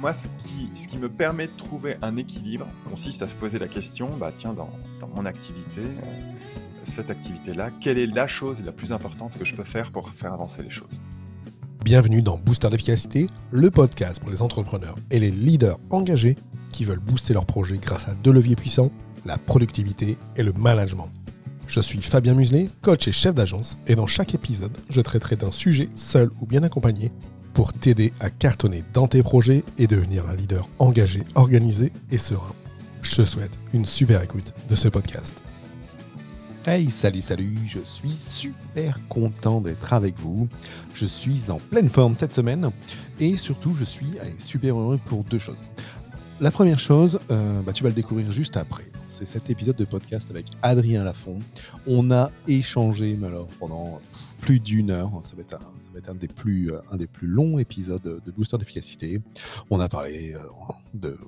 Moi, ce qui, me permet de trouver un équilibre consiste à se poser la question, bah tiens, dans, dans mon activité, euh, cette activité-là, quelle est la chose la plus importante que je peux faire pour faire avancer les choses? Bienvenue dans Booster d'efficacité, le podcast pour les entrepreneurs et les leaders engagés qui veulent booster leur projet grâce à deux leviers puissants, la productivité et le management. Je suis Fabien Muselet, coach et chef d'agence, et dans chaque épisode, je traiterai d'un sujet seul ou bien accompagné pour t'aider à cartonner dans tes projets et devenir un leader engagé, organisé et serein. Je te souhaite une super écoute de ce podcast. Hey, salut, salut, je suis super content d'être avec vous. Je suis en pleine forme cette semaine et surtout je suis super heureux pour deux choses. La première chose, euh, bah, tu vas le découvrir juste après. C'est cet épisode de podcast avec Adrien Lafont. On a échangé mais alors, pendant plus d'une heure. Ça va être, un, être un, des plus, longs épisodes de Booster d'efficacité. On a parlé euh, de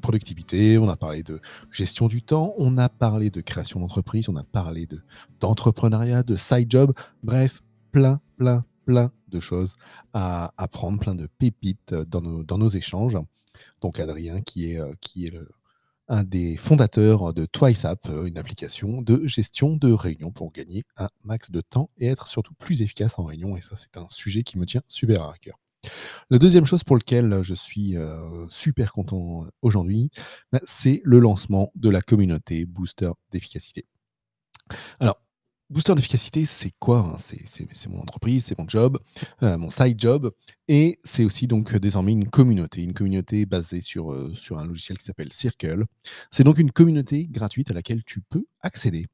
productivité, on a parlé de gestion du temps, on a parlé de création d'entreprise, on a parlé de, d'entrepreneuriat, de side job, bref, plein, plein, plein de choses à apprendre, plein de pépites dans nos, échanges. Donc Adrien, qui est, euh, qui est le, un des fondateurs de TwiceApp, une application de gestion de réunions pour gagner un max de temps et être surtout plus efficace en réunion. Et ça, c'est un sujet qui me tient super à cœur. La deuxième chose pour laquelle je suis euh, super content aujourd'hui, bah, c'est le lancement de la communauté Booster d'efficacité. Alors, Booster d'efficacité, c'est quoi hein? C'est mon entreprise, c'est mon job, euh, mon side job, et c'est aussi donc désormais une communauté, une communauté basée sur, euh, sur un logiciel qui s'appelle Circle. C'est donc une communauté gratuite à laquelle tu peux accéder,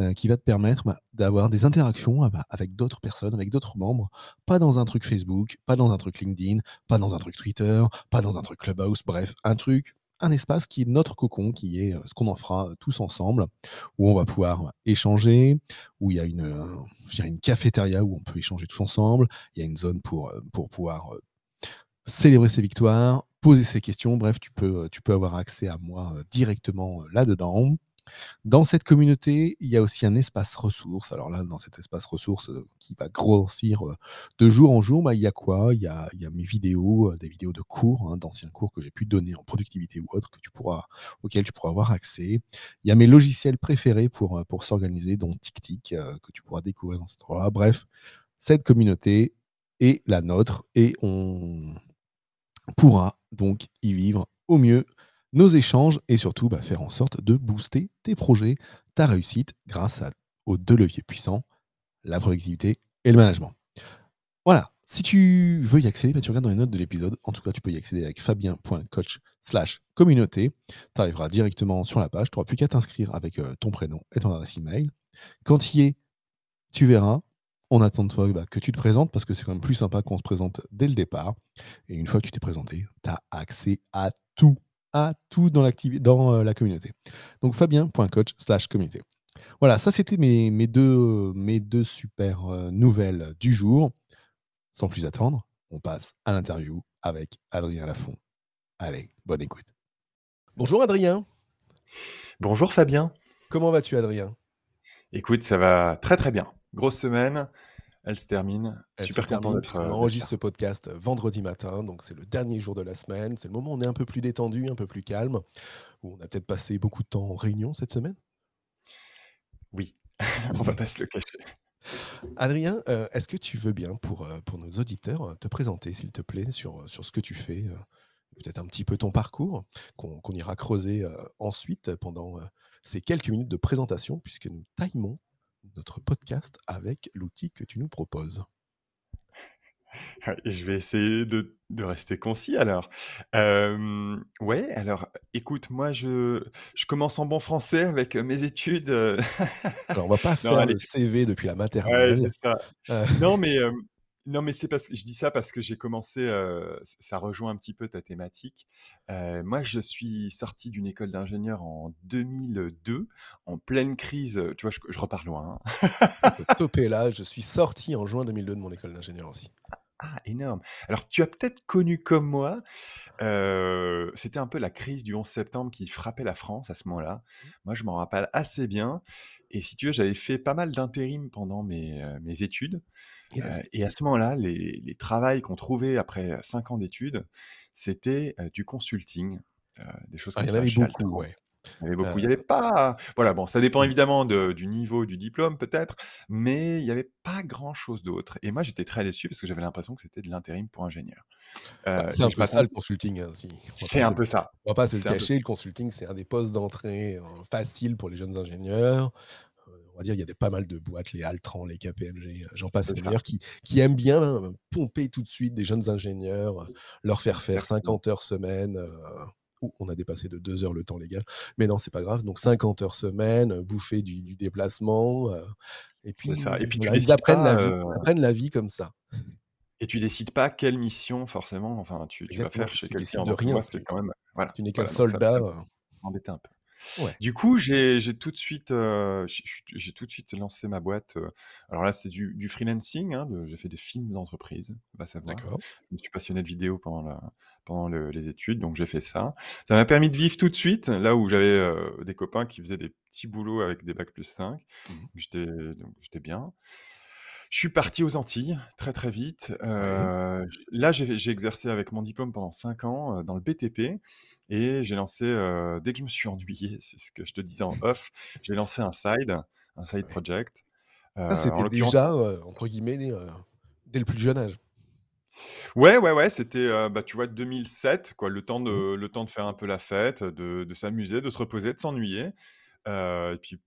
euh, qui va te permettre bah, d'avoir des interactions ah bah, avec d'autres personnes, avec d'autres membres, pas dans un truc Facebook, pas dans un truc LinkedIn, pas dans un truc Twitter, pas dans un truc Clubhouse, bref, un truc un espace qui est notre cocon, qui est ce qu'on en fera tous ensemble, où on va pouvoir échanger, où il y a une, cafétéria où on peut échanger tous ensemble, il y a une zone pour, pouvoir célébrer ses victoires, poser ses questions, bref, tu peux, tu peux avoir accès à moi directement là-dedans. Dans cette communauté, il y a aussi un espace ressources. Alors là, dans cet espace ressources euh, qui va grossir euh, de jour en jour, bah, il y a quoi? Il y a, mes vidéos, euh, des vidéos de cours, hein, d'anciens cours que j'ai pu donner en productivité ou autre, que tu pourras, auxquels tu pourras avoir accès. Il y a mes logiciels préférés pour, pour s'organiser, dont TicTic, que tu pourras découvrir dans cet endroit. Bref, cette communauté est la nôtre et on pourra donc y vivre au mieux nos échanges et surtout bah, faire en sorte de booster tes projets, ta réussite grâce aux deux leviers puissants, la productivité et le management. Voilà, si tu veux y accéder, bah, tu regardes dans les notes de l'épisode. En tout cas, tu peux y accéder avec fabien.coach slash communauté. Tu arriveras directement sur la page. Tu n'auras plus qu'à t'inscrire avec euh, ton prénom et ton adresse email. Quand y es, tu verras. On attend de toi bah, que tu te présentes parce que c'est quand même plus sympa qu'on se présente dès le départ. Et une fois que tu t'es présenté, tu as accès à tout à tout dans, dans euh, la communauté. Donc fabien.coach slash communauté. Voilà, ça c'était mes, mes, deux, mes deux super euh, nouvelles du jour. Sans plus attendre, on passe à l'interview avec Adrien Lafont. Allez, bonne écoute. Bonjour Adrien. Bonjour Fabien. Comment vas-tu Adrien? Écoute, ça va très très bien. Grosse semaine. Elle se termine. Elle Super content d'être. On enregistre ce podcast vendredi matin, donc c'est le dernier jour de la semaine. C'est le moment où on est un peu plus détendu, un peu plus calme, où on a peut-être passé beaucoup de temps en réunion cette semaine. Oui, on va pas se le cacher. Adrien, euh, est-ce que tu veux bien, pour, euh, pour nos auditeurs, te présenter, s'il te plaît, sur, sur ce que tu fais euh, Peut-être un petit peu ton parcours, qu'on ira creuser ensuite pendant ces quelques minutes de présentation, puisque nous timons notre podcast avec l'outil que tu nous proposes. Je vais essayer de, de rester concis alors. Euh, ouais, alors écoute, moi je, je commence en bon français avec mes études. alors on va pas faire le CV depuis la maternelle. Ouais, ça. Euh. Non, mais Non, mais c'est parce que je dis ça parce que j'ai commencé, ça rejoint un petit peu ta thématique. Moi, je suis sorti d'une école d'ingénieur en 2002, en pleine crise, tu vois? Je je repars loin, hein. Toper là, je suis sorti en juin 2002 de mon école d'ingénieur aussi. Ah, énorme. Alors tu as peut-être connu comme moi, c'était un peu la crise du 11 septembre qui frappait la France à ce moment-là. Mmh. Moi, je m'en rappelle assez bien et si tu veux, j'avais fait pas mal d'intérim pendant mes, heu, mes études, Yes. et à ce moment-là, les les travails qu'on trouvait après, 5 ans d'études, c'était, du consulting, des choses Ah, il comme y en ça avait chez beaucoup, Altran. ouais. Il y avait beaucoup. Heu, Il y avait pas voilà, bon, ça dépend mmh. évidemment de du niveau du diplôme peut-être, mais il y avait pas grand-chose d'autre et moi, j'étais très déçu parce que j'avais l'impression que c'était de l'intérim pour ingénieur, Bah, heu c'est un je peu me ça le consulting, hein, si on va pas c'est se un le peu ça, on va pas se le c'est un peu cacher, le consulting, c'est un des postes d'entrée, heu, faciles pour les jeunes ingénieurs. Heu, on va dire, il y a des pas mal de boîtes, les Altran, les KPMG, j'en passe et c'est des ça, meilleurs, qui qui aiment bien, pomper tout de suite des jeunes ingénieurs, leur faire faire exactement. 50 heures semaine, ouh, on a dépassé de 2 heures le temps légal, mais non, c'est pas grave, donc 50 heures semaine, heu, bouffer du du déplacement, heu et C'est ça. Et puis puis voilà, ils décides apprennent pas, la vie. heu Ils apprennent la vie comme ça. et tu décides pas quelle mission forcément, enfin, tu tu vas faire chez quelqu'un de rien, quand même voilà, tu n'es qu'un voilà donc ça ça soldat, un peu. Ouais, Du coup, j'ai j'ai tout de suite, ch j'ai tout de suite lancé ma boîte, heu, alors là, c'était du du freelancing, hein, de j'ai fait des films d'entreprise, va savoir. d'accord. Je me suis passionné de vidéo pendant la pendant le les études, donc j'ai fait ça. Ça m'a permis de vivre tout de suite, là où j'avais, heu, des copains qui faisaient des petits boulots avec des bac+5. Mmh J'étais donc j'étais bien. Je suis parti aux Antilles très, très vite. Ouais. J là, j'ai j'ai exercé avec mon diplôme pendant 5 ans, heu, dans le BTP et j'ai lancé, heu, dès que je me suis ennuyé, c'est ce que je te disais en off, j'ai lancé un side, un side Ouais. project. Ah, en c'était l'occurrence déjà, entre guillemets, né, dès le plus jeune âge. ouais, ouais, ouais, c'était, heu, bah, tu vois 2007 quoi, le temps Mmh de le temps de faire un peu la fête, de de s'amuser, de se reposer, de s'ennuyer. Et puis,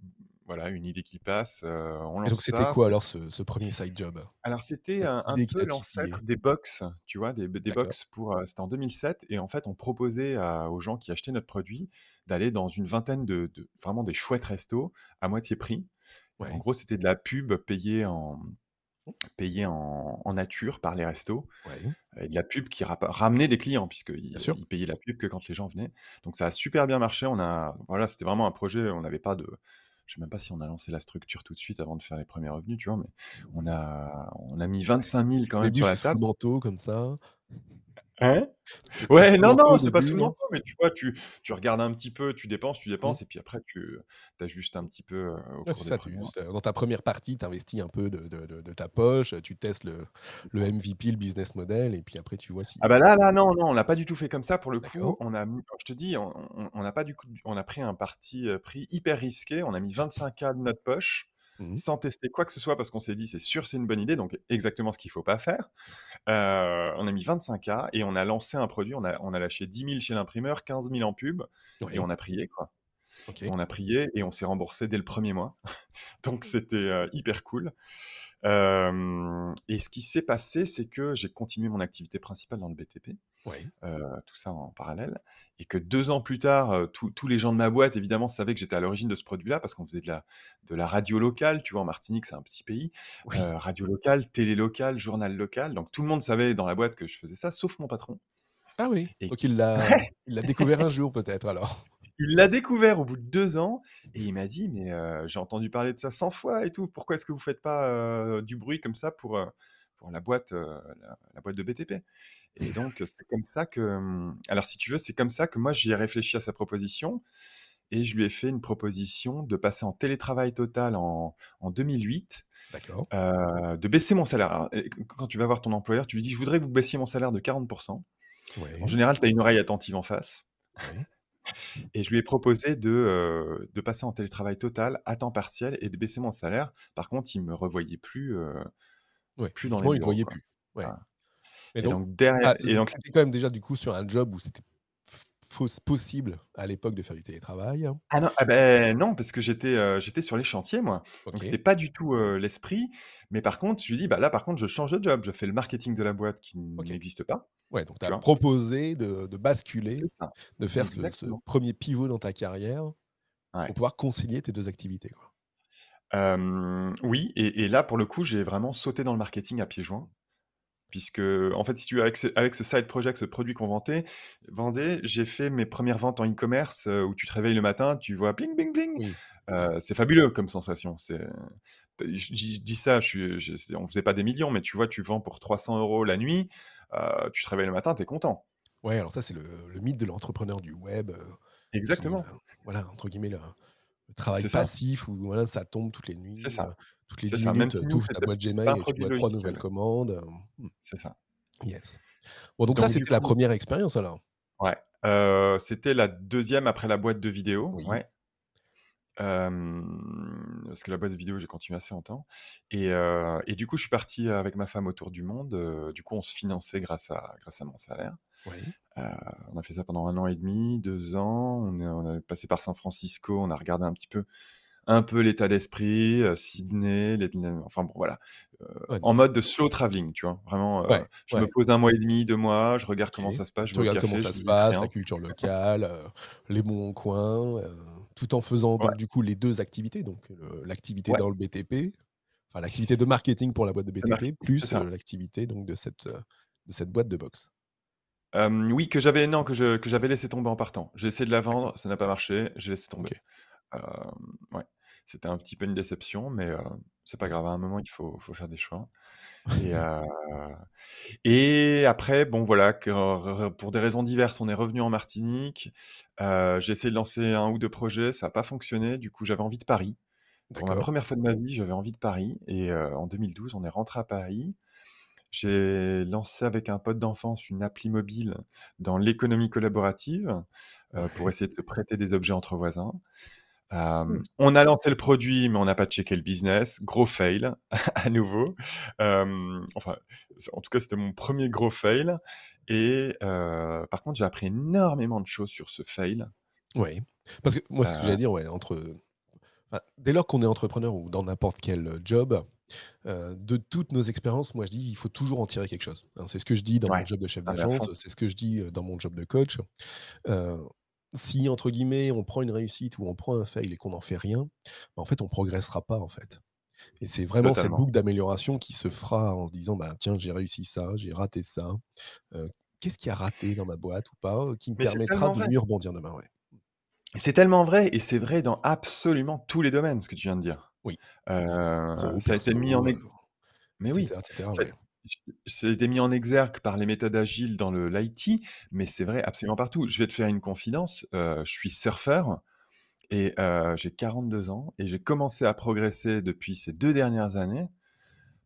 voilà, une idée qui passe, on et lance donc c'était ça. quoi alors ce ce 1 side job? Alors c'était Cette un un idée qui peu t'a titillé? l'ancêtre des box, tu vois? Des des D'accord. box pour, c'était en 2007 et en fait, on proposait à aux gens qui achetaient notre produit d'aller dans une vingtaine de de vraiment des chouettes restos à moitié prix. En Ouais. gros, c'était de la pub payée en payée en en nature par les restos Ouais, et de la pub qui ramenait des clients bien puisqu'ils sûr. ils payaient la pub que quand les gens venaient. Donc ça a super bien marché. On a voilà, c'était vraiment un projet, on n'avait pas de je sais même pas si on a lancé la structure tout de suite avant de faire les premiers revenus, tu vois? Mais on a on a mis Ouais. 25 000 quand même début, sur la c'est sous le table. manteau comme ça. Hein? Ouais, non, non, c'est pas manteau, mais tu vois, tu tu regardes un petit peu, tu dépenses, tu Mmh. dépenses et puis après tu ajustes un petit peu, heu, au Ouais, c'est cours des ça, premiers tu mois. c'est dans ta première partie, tu investis un peu de de de de ta poche, tu testes le. MVP, le business model et puis après tu vois Ah bah si là là, non, non, on l'a pas du tout fait comme ça pour le coup. On a mis je te dis, on on on n'a pas du coup on a pris un parti, heu, pris hyper risqué. On a mis 25 K de notre poche, Mmh mh. sans tester quoi que ce soit parce qu'on s'est dit: «C'est sûr, c'est une bonne idée», donc exactement ce qu'il faut pas faire. On a mis 25 K et on a lancé un produit. On a on a lâché 10 000 chez l'imprimeur, 15 000 en pub et on a prié, quoi. On a prié et on s'est remboursé dès le premier mois. Donc c'était, heu, hyper cool. Et ce qui s'est passé, c'est que j'ai continué mon activité principale dans le BTP, Ouais. tout ça en parallèle et que 2 ans plus tard, tous tous les gens de ma boîte évidemment savaient que j'étais à l'origine de ce produit-là parce qu'on faisait de la de la radio locale, tu vois? En Martinique, c'est un petit pays, Oui. radio locale, télé locale, journal local, donc tout le monde savait dans la boîte que je faisais ça, sauf mon patron Ah oui, et donc il l'a découvert un jour peut-être alors? Il l'a découvert au bout de 2 ans et il m'a dit: «Mais, j'ai entendu parler de ça 100 fois et tout. Pourquoi est-ce que vous faites pas, du bruit comme ça pour, pour la boîte, la boîte de BTP?» Et donc, c'est comme ça que, alors si tu veux, c'est comme ça que moi j'y ai réfléchi à sa proposition et je lui ai fait une proposition de passer en télétravail total en en 2008, D'accord. heu, de baisser mon salaire. Alors et q quand tu vas voir ton employeur, tu lui dis: «Je voudrais que vous baissiez mon salaire de 40% En général, tu as une oreille attentive en face. Et je lui ai proposé de, de passer en télétravail total, à temps partiel et de baisser mon salaire. Par contre, il me revoyait plus, Ouais, plus dans les physiquement, il te bureaux, voyait quoi. plus. Ouais. Et donc donc derrière ah, et donc étais quand même déjà du coup sur un job où c'était fausse possible à l'époque de faire du télétravail. hein? ah non, ah beh, non, parce que j'étais, j'étais sur les chantiers, moi. Donc c'était pas du tout, l'esprit. Mais par contre, je lui dis: «Bah, là, par contre, je change de job. Je fais le marketing de la boîte qui n'existe pas», Ouais, donc tu as proposé de de basculer, de faire ce. 1 pivot dans ta carrière pour pouvoir concilier tes 2 activités, quoi. Oui et et là, pour le coup, j'ai vraiment sauté dans le marketing à pieds joints. Puisque, en fait, si tu veux, avec ce avec ce side project, ce produit qu'on vantait vendait, j'ai fait mes premières ventes en e-commerce, heu, où tu te réveilles le matin, tu vois bling bling bling. Oui. Heu, c'est fabuleux comme sensation. C'est je dis je dis ça, je je c'est on faisait pas des millions, mais tu vois, tu vends pour 300 euros la nuit, heu, tu te réveilles le matin, tu es content. Ouais, alors ça, c'est le le mythe de l'entrepreneur du web, qui, Exactement. voilà, entre guillemets, le le travail C'est ça. passif où voilà, ça tombe toutes les C'est nuits, heu, ça. Toutes les C'est 10 ça. Même minutes, tu ouvres ta boîte un Gmail et tu vois 3 nouvelles commandes, hem, mmh. C'est ça. Yes. Bon, donc ça, Donc c'était la 1re expérience alors? Ouais, c'était la 2e après la boîte de vidéo, Oui. ouais. Parce que la boîte de vidéo, j'ai continué assez longtemps et et du coup, je suis parti avec ma femme autour du monde, du coup, on se finançait grâce à grâce à mon salaire. Oui. On a fait ça pendant 1 an et demi, 2 ans. On est on est passé par San Francisco, on a regardé un petit peu un peu l'état d'esprit, heu, Sydney, les enfin bon, voilà, Ouais, en mode de slow travelling, tu vois? Vraiment, Ouais, je me pose 1 mois et demi, 2 mois, je regarde comment ça se passe, je au regardes comment café, ça se passe, la culture locale, les bons coins, tout en faisant donc du coup les 2 activités, donc l'activité dans le BTP, enfin l'activité de marketing pour la boîte de BTP, plus, l'activité donc de cette, de cette boîte de boxe. Oui, que j'avais non, que je que j'avais laissé tomber en partant. J'ai essayé de la vendre, ça n'a pas marché, j'ai laissé tomber. Ouais, c'était un petit peu une déception, mais heu, c'est pas grave, à un moment, il faut faut faire des choix et après, bon, voilà, que pour des raisons diverses, on est revenus en Martinique. J'ai essayé de lancer 1 ou 2 projets, ça a pas fonctionné. Du coup, j'avais envie de Paris. Pour ma D'accord. 1re fois de ma vie, j'avais envie de Paris et en 2012, on est rentrés à Paris. J'ai lancé avec un pote d'enfance une appli mobile dans l'économie collaborative, pour Ouais. essayer de se prêter des objets entre voisins. Mmh. on a lancé le produit, mais on n'a pas checké le business. Gros fail à nouveau. Enfin, en tout cas, c'était mon 1er gros fail et par contre, j'ai appris énormément de choses sur ce fail. Oui, parce que moi, ce que j'allais Heu dire, ouais, entre, enfin, dès lors qu'on est entrepreneur ou dans n'importe quel, job, de toutes nos expériences, moi, je dis: «Il faut toujours en tirer quelque chose», hein. C'est ce que je dis dans mon job de chef ah d'agence, c'est ce que je dis, dans mon job de coach. Si, entre guillemets, «on prend une réussite ou on prend un fail et qu'on n'en fait rien», bah, en fait, on progressera pas, en fait et c'est vraiment cette Totalement. boucle d'amélioration qui se fera en se disant: «Bah, tiens, j'ai réussi ça, j'ai raté ça. Qu'est-ce qui a raté dans ma boîte ou pas, qui me Mais c'est permettra tellement de vrai! mieux rebondir demain?» ouais. C'est tellement vrai et c'est vrai dans absolument tous les domaines, ce que tu viens de dire. Oui. Pro, ça a été mis en perso, heu, ex mais oui, cetera et cetera, ça ouais. Ça a été mis en exergue par les méthodes agiles dans le l'IT, mais c'est vrai absolument partout. Je vais te faire une confidence, heu, je suis surfeur et heu, j'ai 42 ans et j'ai commencé à progresser depuis ces 2 dernières années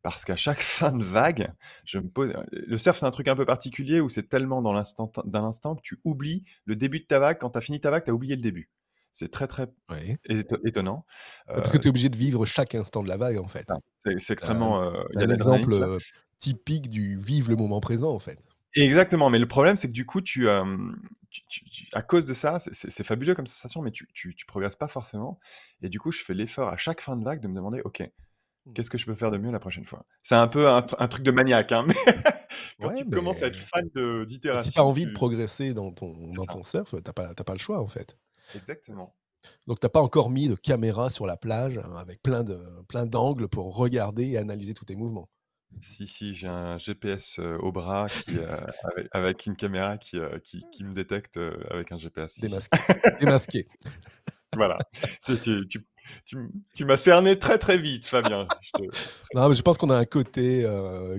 parce qu'à chaque fin de vague, je me pose le surf, c'est un truc un peu particulier où c'est tellement dans l'instant t dans l'instant que tu oublies le début de ta vague. Quand tu as fini ta vague, tu as oublié le début. C'est très, très étonnant. Ouais, parce que Heu, tu es obligé de vivre chaque instant de la vague, en fait. c'est un extrêmement, heu, il y a un de l'adrénaline, exemple, tout ça. heu, typique du vivre le moment présent, en fait. Exactement, mais le problème, c'est que du coup, tu, hem, tu tu tu à cause de ça, c'est fabuleux comme sensation, mais tu tu progresses pas forcément et du coup, je fais l'effort à chaque fin de vague de me demander: «OK, Mmh. qu'est-ce que je peux faire de mieux la prochaine fois?» c'est un peu un tr un truc de maniaque, hein, mais quand Ouais, tu commences à être fan de mais si tu as d'itération, envie de progresser dans ton dans ça. ton surf, tu as pas as pas le choix, en fait. Exactement. Donc tu as pas encore mis de caméra sur la plage, heu, avec plein de plein d'angles pour regarder et analyser tous tes mouvements? Si, si, j'ai un GPS, au bras qui, avec avec une caméra qui, qui qui me détecte, avec un GPS, si, si. Démasqué, démasqué. Voilà, tu tu tu tu m'as cerné très, très vite, Fabien, je te Non, mais je pense qu'on a un côté,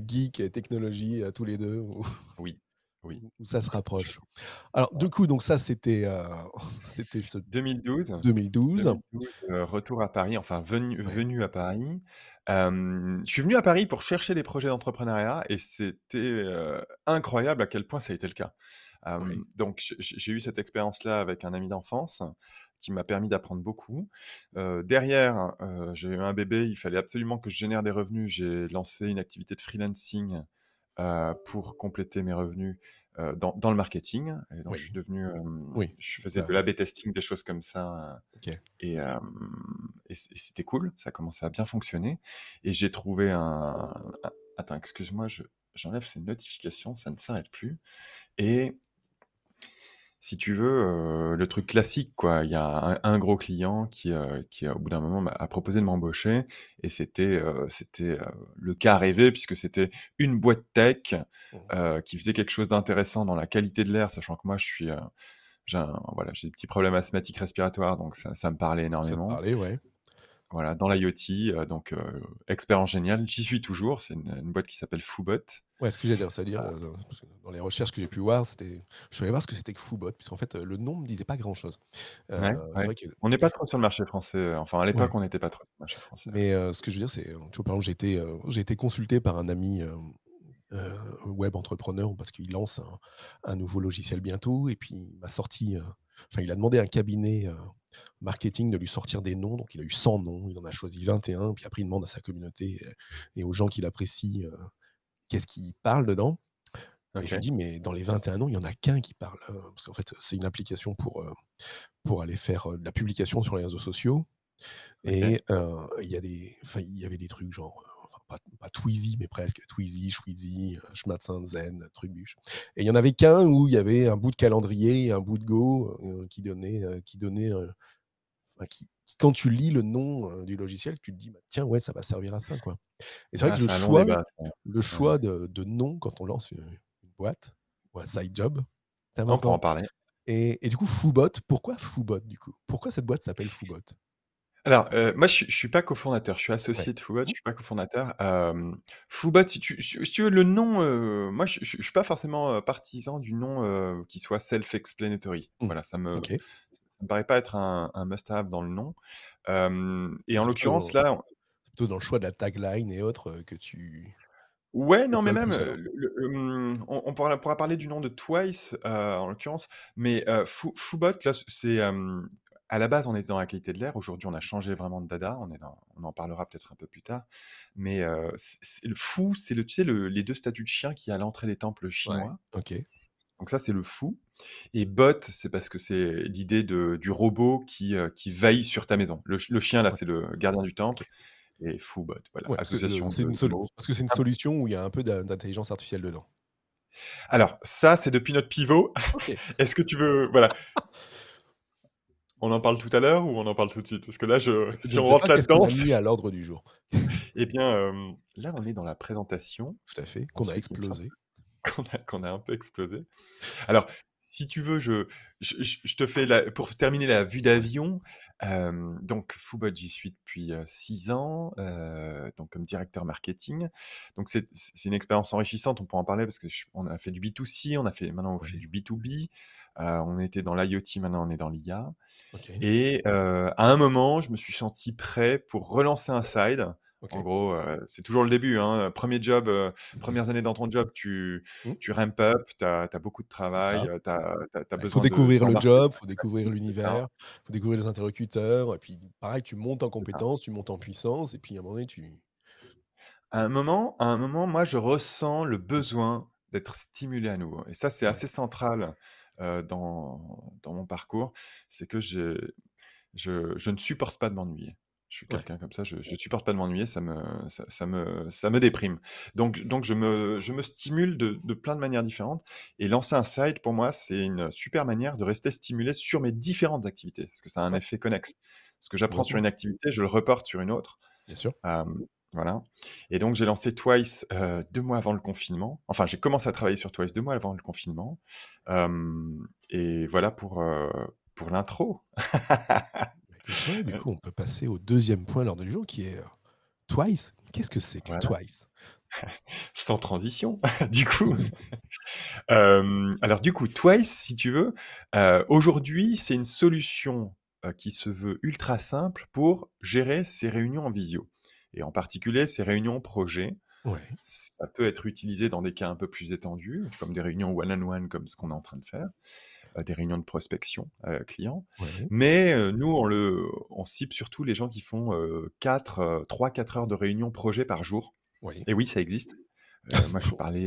geek et technologie, heu, tous les 2 où Oui, oui, où ça se rapproche. Alors, du coup, donc ça, c'était, heu, c'était ce 2012, 2012. 2012, heu, retour à Paris, enfin venu Ouais. venu à Paris. Je suis venu à Paris pour chercher des projets d'entrepreneuriat et c'était, heu, incroyable à quel point ça a été le cas. Oui. Donc j'ai eu cette expérience-là avec un ami d'enfance qui m'a permis d'apprendre beaucoup. Derrière, j'ai eu un bébé, il fallait absolument que je génère des revenus. J'ai lancé une activité de freelancing, heu, pour compléter mes revenus, heu, dans dans le marketing. Et donc je suis devenu, Oui, je faisais de l'A/B testing, des choses comme ça, heu OK. et et c'était cool, ça commençait à bien fonctionner. Et j'ai trouvé un attends, excuse-moi, je j'enlève ces notifications, ça ne s'arrête plus. Et si tu veux, heu, le truc classique, quoi. Il y a un un gros client qui, heu, qui, au bout d'un moment, m'a a proposé de m'embaucher et c'était, heu, le cas rêvé puisque c'était une boîte tech, Mmh qui faisait quelque chose d'intéressant dans la qualité de l'air, sachant que moi je suis, j'ai voilà, j'ai des petits problèmes asthmatiques respiratoires, donc ça ça me parlait Ça énormément. parlait, ouais. Voilà, dans l'IoT, heu, donc heu, expérience géniale. J'y suis toujours, c'est une une boîte qui s'appelle Foobot. Ouais, ce que j'allais dire, c'est-à-dire, heu, parce que dans les recherches que j'ai pu voir, c'était je suis allé voir ce que c'était que Foobot, puisqu'en fait, le nom me disait pas Ouais, ouais. vrai que On n'est pas trop sur le marché français, enfin à l'époque, ouais, on n'était pas trop sur le marché français, mais ce que je veux dire, c'est, tu vois, par exemple, j'ai été, heu, j'ai été consulté par un ami, web entrepreneur parce qu'il lance un un nouveau logiciel bientôt et puis il m'a sorti, enfin, il a demandé un cabinet, marketing de lui sortir des noms, donc il a eu 100 noms, il en a choisi 21, puis après il demande à sa communauté, heu et aux gens qu'il apprécie, heu, qu'est-ce qui parle dedans. Et je lui dis: «Mais dans les 21 noms, il y en a qu'un qui parle», heu, parce qu'en fait, c'est une application pour, aller faire, de la publication sur les réseaux sociaux. Et il y a des y avait des trucs genre, pas pas Twizy, mais presque, Twizy, Schwizy, heu, Schmatzin, Zen, Trubuche et il y en avait qu'un où il y avait un bout de calendrier et un bout de Go, heu, qui donnait, heu, qui donnait, qui qui quand tu lis le nom, du logiciel, tu te dis: «Bah, tiens, ouais, ça va servir à ça, quoi» et c'est vrai Ah, que le choix débat le choix de de nom quand on lance, une boîte ou un side job, c'est On pourra en parler. et et du coup, Foobot, pourquoi Foobot, du coup? Pourquoi cette boîte s'appelle Foobot? Alors, heu, moi, je suis je suis pas cofondateur, je suis Ouais. associé de Foobot, je Mmh. suis pas cofondateur. Hem, si tu si si tu veux, le nom, heu, moi, je je je suis pas forcément, heu, partisan du nom, heu, qui soit self-explanatory. Mmh. Voilà, ça me OK. ça me paraît pas être un un must have dans le nom. Hem et en C'est plutôt l'occurrence, dans là c'est plutôt dans le choix de la tagline et autres, heu, que tu Ouais, que non, tu mais le même, plus heu, alors? le le hem, on on pourra pourra parler du nom de Twice, heu, en l'occurrence, mais heu, Foo Foobot, là, c'est, hem, à la base, on était dans la qualité de l'air. Aujourd'hui, on a changé vraiment de dada. On est dans on en parlera peut-être un peu plus tard, mais c c'est le fou, c'est le tu sais, le les 2 statues de y a à l'entrée des temples Ouais. chinois. OK. Donc ça, c'est le fou et bot, c'est parce que c'est l'idée de du robot qui, heu, qui veille sur ta maison. Le ch le chien, là, Ouais. c'est le gardien du temple et Foobot, voilà, Ouais, parce que association une parce que c'est une solution où il y a un peu d'in d'intelligence artificielle dedans. Alors, ça, c'est depuis notre pivot. Est-ce que tu veux voilà, on en parle tout à l'heure ou on en parle tout de suite? Parce que là, je si ne on sais rentre pas qu'est-ce qu'on là-dedans, a mis à l'ordre du jour. eh bien, hem, là, on est dans la présentation. Tout à fait, qu'on a Ensuite, explosé. qu'on a qu'on a un peu explosé. Alors, si tu veux, je je te fais la pour terminer la vue d'avion, hem, donc Foobot, j'y suis depuis, heu, 6 ans, heu, donc comme directeur marketing. Donc c'est c'est une expérience enrichissante, on pourra en parler parce que je on a fait du B2C, on a fait maintenant on fait du B2B, heu, on était dans l'IoT, maintenant on est dans l'IA. Et heu, à un moment, je me suis senti prêt pour relancer un side. En gros, heu, c'est toujours le début, hein, 1 job, heu, 1 années dans ton job, tu Mmh. tu ramp up, tu as beaucoup de travail, ça. heu, tu as Bah, il faut besoin de découvrir le job, il faut découvrir l'univers, il faut découvrir les interlocuteurs. Et puis pareil, tu montes en compétences, tu montes en puissance. Et puis à un moment donné, tu À un moment à un moment, moi, je ressens le besoin d'être stimulé à nouveau. Et ça, c'est ouais, assez central, heu, dans dans mon parcours. C'est que Je je ne supporte pas de m'ennuyer. Je suis ouais, quelqu'un comme ça, je je supporte pas de m'ennuyer, ça me ça ça me ça me déprime. Donc donc je me je me stimule de de plein de manières différentes et lancer un side pour moi, c'est une super manière de rester stimulé sur mes différentes activités, parce que ça a un ouais, effet connexe. Ce que j'apprends sur complètement, une activité, je le reporte sur une autre, bien sûr. Voilà et donc j'ai lancé Twice, heu, 2 mois avant le confinement. Enfin, j'ai commencé à travailler sur Twice 2 mois avant le confinement, et voilà pour, heu, pour l'intro. Bah, ouais, du coup, on peut passer au deuxième point lors du jour qui est, heu, Twice. Qu'est-ce que c'est que Voilà. Twice? Sans transition, du coup. Alors du coup, Twice, si tu veux, heu, aujourd'hui, c'est une solution, qui se veut ultra simple pour gérer ses réunions en visio et en particulier ses réunions projet. Ouais, Ça peut être utilisé dans des cas un peu plus étendus, comme des réunions one on one comme ce qu'on est en train de faire, heu, des réunions de prospection, heu, client. ouais, Mais, heu, nous, on le on cible surtout les gens qui font, heu, 4, heu, 3-4 heures de réunion projet par jour et oui, ça existe. Moi,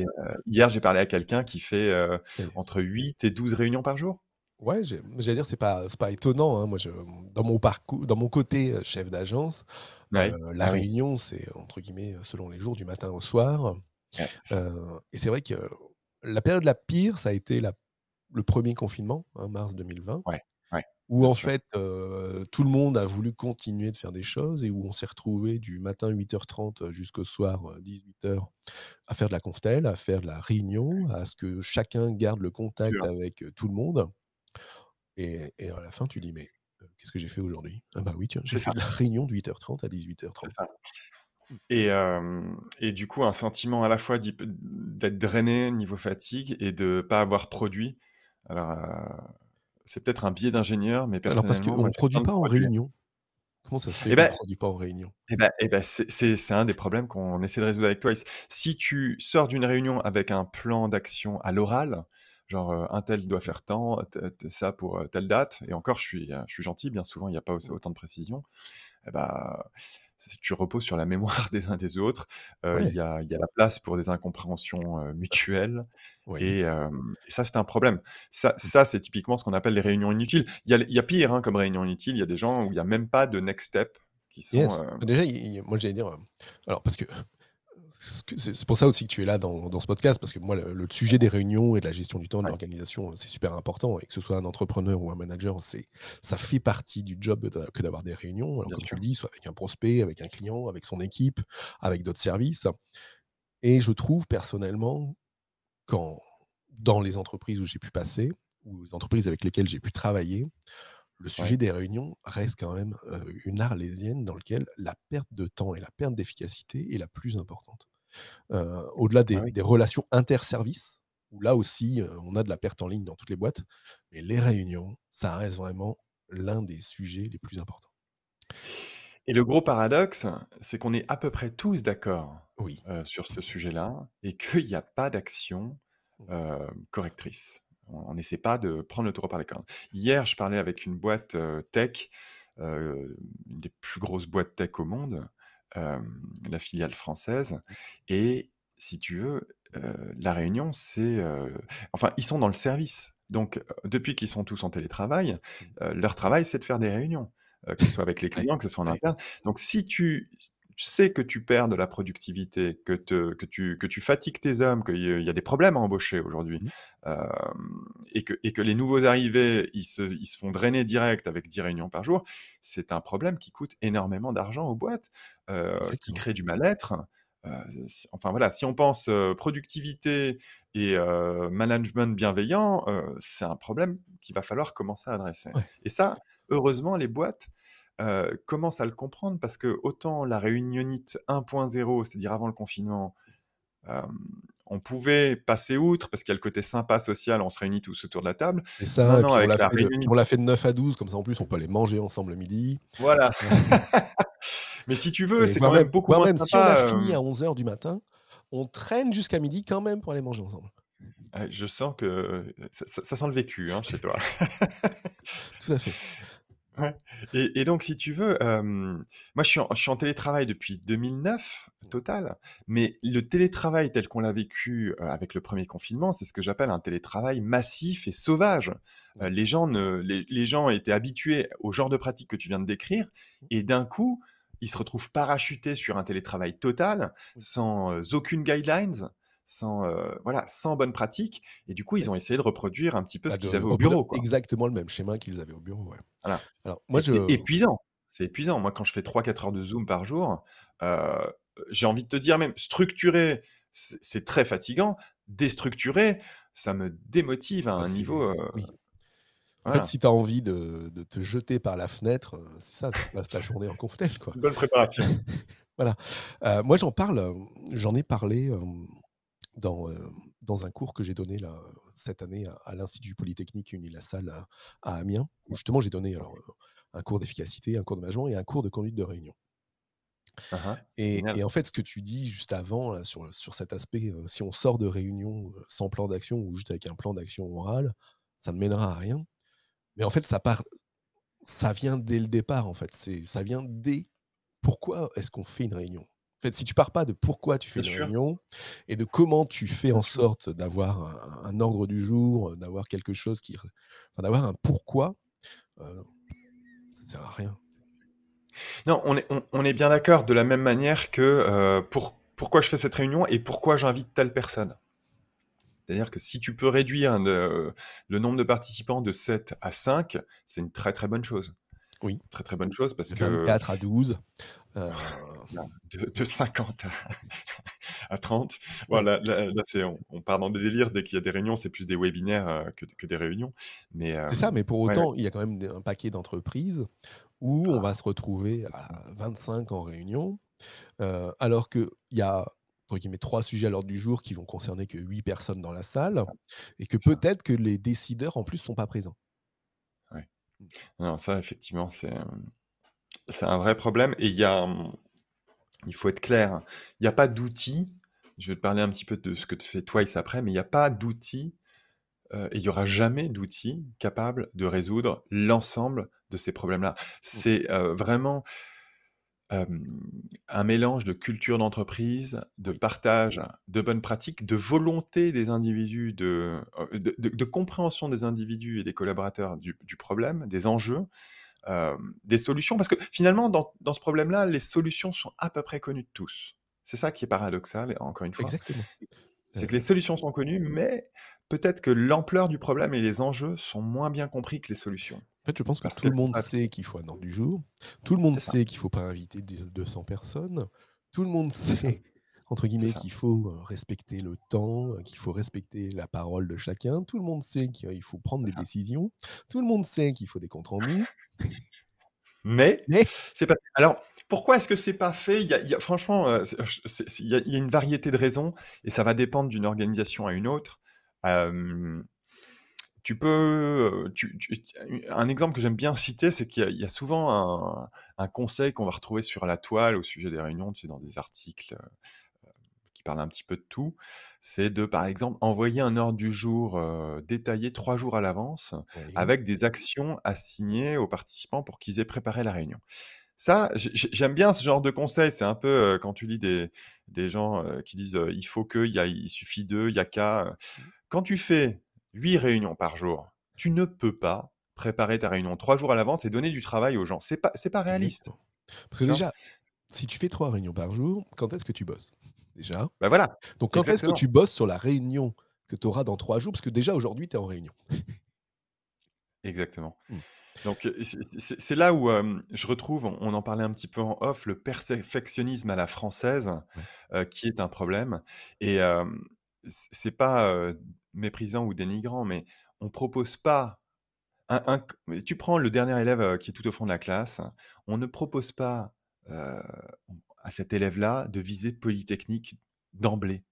heu, hier, j'ai parlé à quelqu'un qui fait, et entre 8 et 12 réunions par jour. ouais, j'allais dire, c'est pas pas étonnant, hein. Moi, je dans mon parcours dans mon côté, chef d'agence, Ouais. la Ah oui. réunion, c'est entre guillemets, «selon les jours», du matin au soir, Ouais, et c'est vrai que la période la pire, ça a été la le premier confinement, hein, mars 2020, Ouais, ouais, où bien en sûr. fait, tout le monde a voulu continuer de faire des choses et où on s'est retrouvé du matin 8:30 jusqu'au soir, 18:00 à faire de la conftele, à faire de la réunion, à ce que chacun garde le contact Sûr. avec, tout le monde et et à la fin tu dis: «Mais, qu'est-ce que j'ai fait aujourd'hui? Ah bah oui tiens, j'ai fait ça. la réunion de 8:30 à C'est 18:30». ça. Et et du coup, un sentiment à la fois d'être drainé niveau fatigue et de pas avoir produit. Alors, c'est peut-être un biais d'ingénieur, mais Alors parce personnellement, qu'on besoin produit pas en produire. réunion. Comment ça se fait Et qu'on beh produit pas en réunion? et bah et bah, c'est un des problèmes qu'on essaie de résoudre avec toi. Si tu sors d'une réunion avec un plan d'action à l'oral, genre, heu, untel doit faire tant, ça pour, telle date et encore je suis, je suis gentil, bien souvent il y a pas Mmh. autant de précision. Et bah, si tu reposes sur la mémoire des uns des autres, il Ouais. y a y a la place pour des incompréhensions, mutuelles et ça, c'est un problème. Ça Mmh. ça, c'est typiquement ce qu'on appelle les réunions inutiles. Il y a il y a pire, hein, comme réunion inutile. Il y a des gens où il y a même pas de next step qui sont, Yes. Déjà, y moi j'allais dire, alors parce que ce que c'est pour ça aussi que tu es là dans dans ce podcast, parce que moi le le sujet des réunions et de la gestion du temps, de Ouais. l'organisation, c'est super important et que ce soit un entrepreneur ou un manager, ça fait partie du job de que d'avoir des réunions. Alors Bien comme tu le dis, soit avec un prospect, avec un client, avec son équipe, avec d'autres services et je trouve personnellement, quand dans les entreprises où j'ai pu passer ou les entreprises avec lesquelles j'ai pu travailler, le sujet Ouais. des réunions reste quand même, une arlésienne dans lequel la perte de temps et la perte d'efficacité est la plus importante. Au-delà Ah des oui. des relations inter-services, où là aussi, on a de la perte en ligne dans toutes les boîtes, mais les réunions, ça reste vraiment l'un des sujets les plus importants. Et le gros paradoxe, c'est qu'on est à peu près tous d'accord, Oui. sur ce sujet-là et qu'il y a pas d'action, Mmh. correctrice. On on essaie pas de prendre le taureau par les cornes. Hier, je parlais avec une boîte, tech, une des plus grosses boîtes tech au monde, la filiale française et si tu veux, la réunion, c'est, enfin, ils sont dans le service. Donc, depuis qu'ils sont tous en télétravail, Mmh. leur travail, c'est de faire des réunions, que ce soit avec les clients, que ce soit en interne. Donc si tu sais que tu perds de la productivité, que te que tu que tu fatigues tes hommes, qu'il y y a des problèmes à embaucher aujourd'hui, Mmh. et que et que les nouveaux arrivés, ils se ils se font drainer direct avec 10 réunions par jour, c'est un problème qui coûte énormément d'argent aux boîtes, qui Exactement. crée du mal-être. Enfin voilà, si on pense, productivité et management bienveillant, c'est un problème qu'il va falloir commencer à adresser Ouais. et ça, heureusement, les boîtes, heu, commencent à le comprendre parce qu'autant la réunionnite 1.0, c'est-à-dire avant le confinement, hem, on pouvait passer outre parce qu'il y a le côté sympa social, on se réunit tous autour de la table. Ça et puis on l'a fait de puis réunionnite on l'a fait de 9 à 12 comme ça en plus on peut aller manger ensemble le midi. Voilà. Mais si tu veux, c'est quand même même beaucoup moins même si on a fini à 11:00 du matin, on traîne jusqu'à midi quand même pour aller manger ensemble. Je sens que, ça ça ça sent le vécu, hein, chez toi. Tout à fait. Ouais et et donc si tu veux, moi je suis en je suis en télétravail depuis 2009 Mmh. total, mais le télétravail tel qu'on l'a vécu, avec le 1er confinement, c'est ce que j'appelle un télétravail massif et sauvage. Mmh. les gens ne les les gens étaient habitués au genre de pratique que tu viens de décrire Mmh. et d'un coup, ils se retrouvent parachutés sur un télétravail total, sans, aucune guidelines, sans, heu, voilà, sans bonne pratique et du coup, ils ont essayé de reproduire un petit peu Bah, ce qu'ils avaient au bureau, quoi. exactement le même schéma qu'ils avaient au bureau, ouais. Voilà Alors moi je c'est épuisant, c'est épuisant. Moi, quand je fais Mmh. 3-4 heures de Zoom par jour, heu, j'ai envie de te dire même structurer, c'est très fatigant. Déstructurer, ça me démotive à Bah, un niveau, oui. En fait, si tu as envie de de te jeter par la fenêtre, c'est ça, tu passes ta journée en conftele, quoi. Une bonne préparation. Voilà. Moi j'en parle, j'en ai parlé, dans, hem, dans un cours que j'ai donné là, cette année à à l'Institut Polytechnique Unilassal à à Amiens, où justement j'ai donné alors, un cours d'efficacité, un cours de management et un cours de conduite de réunion. Hein, hein, Et en fait, ce que tu dis juste avant là, sur sur cet aspect, heu, si on sort de réunion, heu, sans plan d'action ou juste avec un plan d'action oral, ça ne mènera à rien. Mais en fait, ça part ça vient dès le départ, en fait. C'est ça vient dès pourquoi est-ce qu'on fait une réunion? En fait, si tu pars pas de pourquoi tu fais Bien une sûr. réunion et de comment tu fais en sorte d'avoir un un ordre du jour, heu, d'avoir quelque chose qui enfin d'avoir un pourquoi, heu, ça sert à rien. Non, on est on on est bien d'accord de la même manière que, heu, pour pourquoi je fais cette réunion et pourquoi j'invite telle personne. C'est-à-dire que si tu peux réduire le, le nombre de participants de 7 à 5, c'est une très très bonne chose. Oui. Très très bonne chose parce De que 24 à 12. Euh, de, de 50 à, à 30. Bon, ouais. là, c'est, on, on part dans des délires. Dès qu'il y a des réunions, c'est plus des webinaires euh, que, que des réunions. Mais euh, C'est ça, mais pour ouais, autant, il y a quand même un paquet d'entreprises où on va ah, se retrouver à 25 en réunion, alors qu'il y a entre guillemets, trois sujets à l'ordre du jour qui vont concerner que 8 personnes dans la salle, et que peut-être que les décideurs en plus sont pas présents. ouais. Non, ça, effectivement, c'est, c'est un vrai problème. Et il y a, hum, il faut être clair, hein. il n'y a pas d'outils. Je vais te parler un petit peu de ce que tu fais Twice après, mais il n'y a pas d'outils euh, et il n'y aura jamais d'outils capables de résoudre l'ensemble de ces problèmes-là. Mm. C'est euh, vraiment euh, un mélange de culture d'entreprise, de partage de bonnes pratiques, de volonté des individus, de, euh, de, de- de compréhension des individus et des collaborateurs du, du problème, des enjeux, euh, des solutions. Parce que finalement, dans, dans ce problème-là, les solutions sont à peu près connues de tous. C'est ça qui est paradoxal, encore une fois. exactement. C'est que les solutions sont connues, mais peut-être que l'ampleur du problème et les enjeux sont moins bien compris que les solutions. En fait, je pense que Parce tout le monde sait qu'il faut un ordre du jour. Tout le monde sait qu'il faut pas inviter deux- 200 personnes. Tout le monde sait, entre guillemets, qu'il faut euh, respecter le temps, euh, qu'il faut respecter la parole de chacun. Tout le monde sait qu'il faut prendre des ça. décisions. Tout le monde sait qu'il faut des comptes rendus. Mais Mais c'est pas alors, pourquoi est-ce que c'est pas fait? Il y a il y a franchement, c'est c'est c'est il y a il y a une variété de raisons et ça va dépendre d'une organisation à une autre. Tu peux, heu, tu tu un exemple que j'aime bien citer, c'est qu'il y a il y a souvent un un conseil qu'on va retrouver sur la toile au sujet des réunions, tu sais, dans des articles, qui parlent un petit peu de tout. C'est de, par exemple, envoyer un ordre du jour, heu, détaillé 3 jours à l'avance oui, avec des actions assignées aux participants pour qu'ils aient préparé la réunion. Ça, j'ai j'ai j'aime bien ce genre de conseil. C'est un peu, heu, quand tu lis des des gens, heu, qui disent, heu: «Il faut que», il y a «Il suffit de», il y a qu'à, heu. Quand tu fais 8 réunions par jour, tu ne peux pas préparer ta réunion 3 jours à l'avance et donner du travail aux gens. C'est pas c'est pas réaliste, exactement. Parce que tu vois? déjà, si tu fais trois réunions par jour, quand est-ce que tu bosses? Déjà. Bah, voilà, Donc quand est-ce que tu bosses sur la réunion que tu auras dans trois jours? Parce que déjà aujourd'hui, tu es en réunion. exactement. Mm. Donc, heu, c'est là où, je retrouve, on en parlait un petit peu en off, le perfectionnisme à la française, heu, qui est un problème et c c'est pas, méprisant ou dénigrant, mais on propose pas un un tu prends le dernier élève, heu, qui est tout au fond de la classe, on ne propose pas, à cet élève-là de viser Polytechnique d'emblée.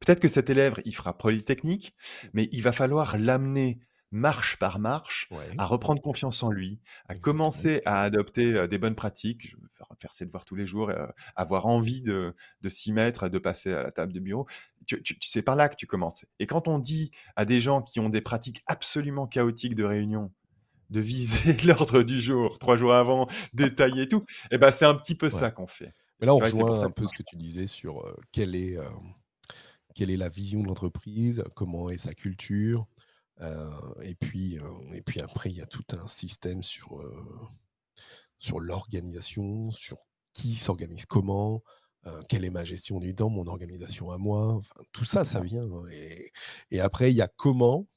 Peut-être que cet élève, il fera Polytechnique, mais il va falloir l'amener marche par marche Ouais, à reprendre confiance en lui, à exactement. commencer à adopter, heu, des bonnes pratiques, je faire faire ses devoirs tous les jours, heu, avoir envie de de s'y mettre, de passer à la table de bureau. Tu tu c'est par là que tu commences et quand on dit à des gens qui ont des pratiques absolument chaotiques de réunion, de viser l'ordre du jour 3 jours avant, détailler tout, et ben, c'est un petit peu Ouais. ça qu'on fait. Mais là, on rejoint un peu ce que tu disais sur, heu, quelle est, hem, quelle est la vision de l'entreprise, comment est sa culture, heu et puis, et puis après il y a tout un système sur, sur l'organisation, sur qui s'organise comment, quelle est ma gestion du temps, mon organisation à moi, enfin tout ça, ça vient hein, et et après il y a comment,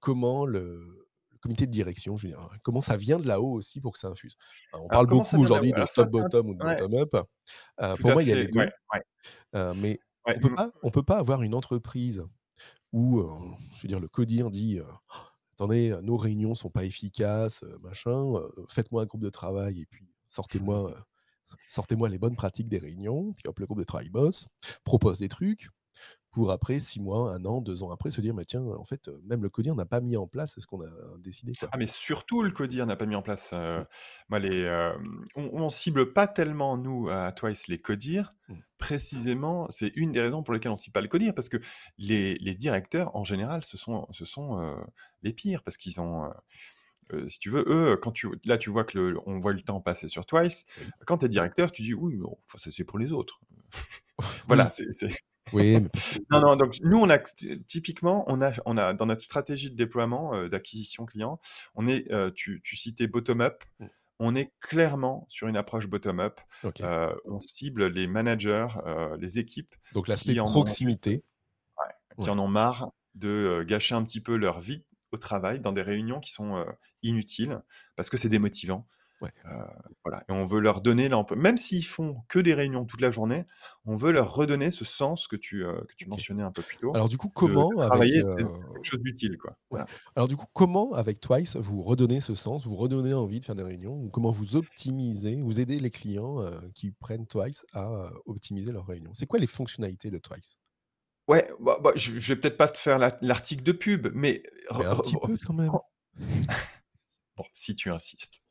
comment le comité de direction, je veux dire, hein, comment ça vient de là-haut aussi pour que ça infuse? On Alors parle beaucoup aujourd'hui de top-bottom ou de bottom-up. Tout pour moi, il y a les fait, ouais, 2, ouais, heu, mais ouais, on mmh, on peut pas avoir une entreprise où, heu, je veux dire le codir dit, «Attendez, nos réunions sont pas efficaces, machin, faites-moi un groupe de travail et puis sortez-moi, sortez-moi les bonnes pratiques des réunions». Puis hop, le groupe de travail bosse, propose des trucs pour après 6 mois, un an, 2 ans après se dire: «Mais tiens, en fait, heu, même le codir n'a pas mis en place ce qu'on a décidé, quoi». Ah mais surtout le CODIR n'a pas mis en place, Mmh, les, hem, on on cible pas tellement nous à Twice les CODIR, mmh. précisément, c'est une des raisons pour lesquelles on cible pas le CODIR parce que les les directeurs en général ce sont ce sont, heu, les pires parce qu'ils ont, si tu veux, eux, quand tu là tu vois que le on voit le temps passer sur Twice, Oui. quand tu es directeur, tu dis: «Oui, enfin ça c'est pour les autres». Voilà, Oui, c'est c'est oui, mais non, non, donc nous, on a typiquement, on a on a dans notre stratégie de déploiement, heu, d'acquisition client, on est, heu, tu tu citais bottom up, mmh, on est clairement sur une approche bottom up. OK. Heu, on cible les managers, les équipes Donc l'aspect qui en ont juste proximité, qui en ont marre de, gâcher un petit peu leur vie au travail dans des réunions qui sont, inutiles parce que c'est démotivant. Ouais. Heu, voilà et on veut leur donner là on peut même s'ils font que des réunions toute la journée, on veut leur redonner ce sens que tu, heu, que tu OK. mentionnais un peu plus tôt, Alors du coup, de de comment avec, travailler c'est quelque chose d'utile, quoi. ouais. Voilà. Alors du coup, comment avec Twice vous redonnez ce sens, vous redonnez envie de faire des réunions ou comment vous optimisez, vous aidez les clients, qui prennent Twice à, optimiser leurs réunions? C'est quoi les fonctionnalités de Twice? Ouais, bah bah, je je vais peut-être pas te faire la l'article de pub, mais re Mais un petit re peu quand même. Bon, si tu insistes.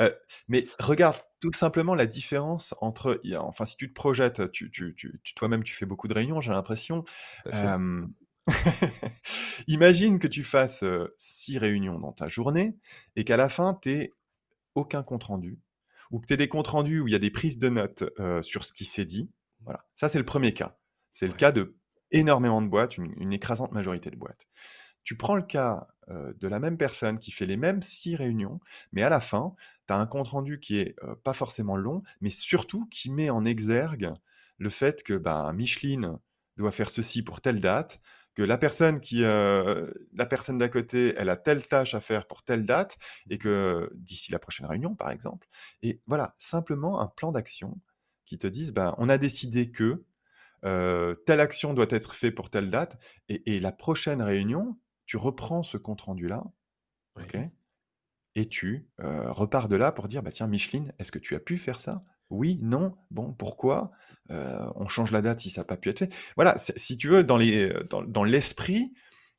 Heu, mais regarde tout simplement la différence entre il y a enfin, si tu te projettes, tu tu tu tu toi-même, tu fais beaucoup de réunions, j'ai l'impression. Tout à fait. Hem, imagine que tu fasses, heu, 6 réunions dans ta journée et qu'à la fin, tu aies aucun compte rendu ou que tu aies des comptes rendus où il y a des prises de notes, heu, sur ce qui s'est dit. Voilà, ça, c'est le 1er cas. C'est le Ouais. cas d'énormément de boîtes, une une écrasante majorité de boîtes. Tu prends le cas, de la même personne qui fait les mêmes 6 réunions, mais à la fin, tu as un compte rendu qui est, pas forcément long, mais surtout qui met en exergue le fait que, ben, Micheline doit faire ceci pour telle date, que la personne d'à côté, elle a telle tâche à faire pour telle date et que d'ici la prochaine réunion, par exemple. Et voilà, simplement un plan d'action qui te dise: «Ben, on a décidé que, telle action doit être fait pour telle date» et la prochaine réunion, tu reprends ce compte rendu-là, OK? Oui. Et tu, heu, repars de là pour dire: «Bah, tiens, Micheline, est-ce que tu as pu faire ça? Oui? Non? Bon, pourquoi? Heu, on change la date si ça a pas pu être fait». Voilà, c'est si tu veux, dans les, heu, dans dans l'esprit,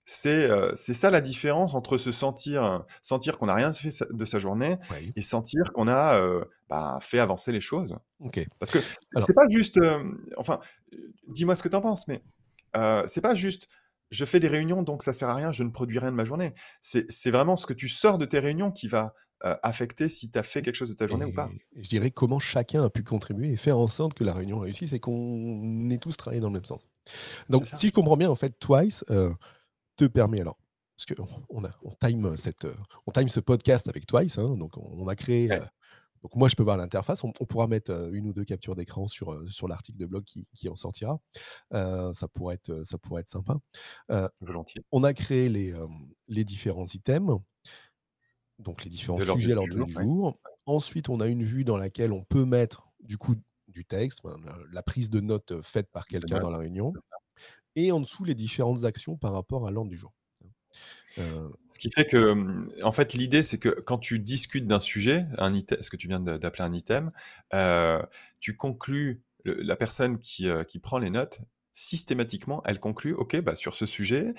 c'est, heu, c'est ça la différence entre se sentir, sentir qu'on a rien fait sa de sa journée Oui. et sentir qu'on a, heu, bah, fait avancer les choses. OK. Parce que Alors c'est pas juste, hem, enfin, heu, dis-moi ce que tu en penses, mais, heu, c'est pas juste: «Je fais des réunions donc ça sert à rien, je ne produis rien de ma journée». C'est c'est vraiment ce que tu sors de tes réunions qui va, heu, affecter si tu as fait quelque chose de ta journée ou pas. et je dirais comment chacun a pu contribuer et faire en sorte que la réunion réussisse et qu'on ait tous travaillé dans le même sens. C'est Donc ça. si je comprends bien, en fait, Twice, heu, te permet alors parce qu'on on a on time cette, heu, on time ce podcast avec Twice, hein, donc on on a créé, heu Ouais, donc moi je peux voir l'interface, on on pourra mettre, 1 ou 2 captures d'écran sur, sur l'article de blog qui qui en sortira. Ça pourrait être, ça pourrait être sympa. Volontiers. on a créé les, les différents items, donc les différents De sujets à du l'ordre jour, ouais, jour. Ensuite, on a une vue dans laquelle on peut mettre du coup du texte, la prise de notes, faite par de quelqu'un dans la réunion et en dessous les différentes actions par rapport à l'ordre du jour. Heu, Ce qui fait que, hem, en fait, l'idée, c'est que quand tu discutes d'un sujet, un ite ce que tu viens d'appeler un item, heu, tu conclus la personne qui, heu, qui prend les notes, systématiquement, elle conclut: «OK, bah, sur ce sujet,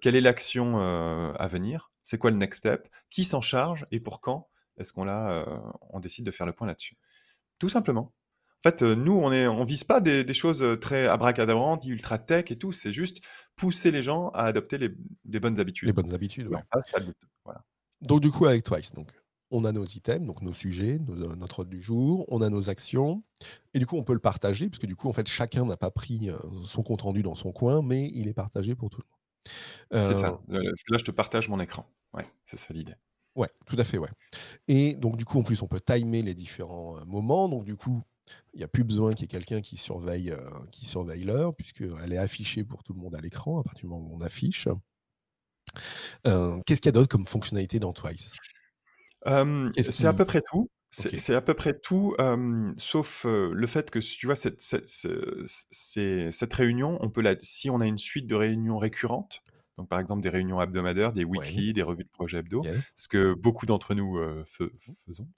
quelle est l'action, à venir? C'est quoi le next step? Qui s'en charge? Et pour quand est-ce qu'on décide de faire le point là-dessus?» Tout simplement. En fait, heu, nous, on est on vise pas des des choses, heu, très abracadabrantes, ultra tech et tout, c'est juste pousser les gens à adopter les des bonnes les habitudes bonnes habitudes, ouais. Voilà. Donc du coup avec Twice, donc on a nos items, donc nos sujets, nos euh, notre ordre du jour, on a nos actions et du coup on peut le partager parce que du coup en fait chacun n'a pas pris, heu, son compte rendu dans son coin, mais il est partagé pour tout le C'est monde. Heu, ça, parce que là, je te partage mon écran. Ouais, c'est ça l'idée. ouais, tout à fait, ouais et donc du coup en plus on peut timer les différents, moments, donc du coup, il y a plus besoin qu'il y ait quelqu'un qui surveille, qui surveille l'heure puisqu'elle est affichée pour tout le monde à l'écran à partir du moment où on affiche. Heu, qu'est-ce qu'il y a d'autre comme fonctionnalité dans Twice? Qu'est-ce c'est à peu près tout. C'est à peu près tout, sauf, le fait que si tu vois cette cette cette réunion, on peut la si on a une suite de réunions récurrentes, donc par exemple des réunions hebdomadaires, des ouais, weekly, des revues de projet hebdo, yes. ce que beaucoup d'entre nous, Mmh faisons,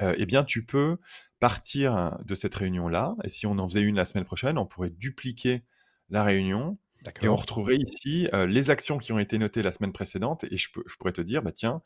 et bien tu peux partir de cette réunion-là et si on en faisait une la semaine prochaine, on pourrait dupliquer la réunion et on retrouverait ici, heu, les actions qui ont été notées la semaine précédente et je peux je pourrais te dire: «Bah tiens,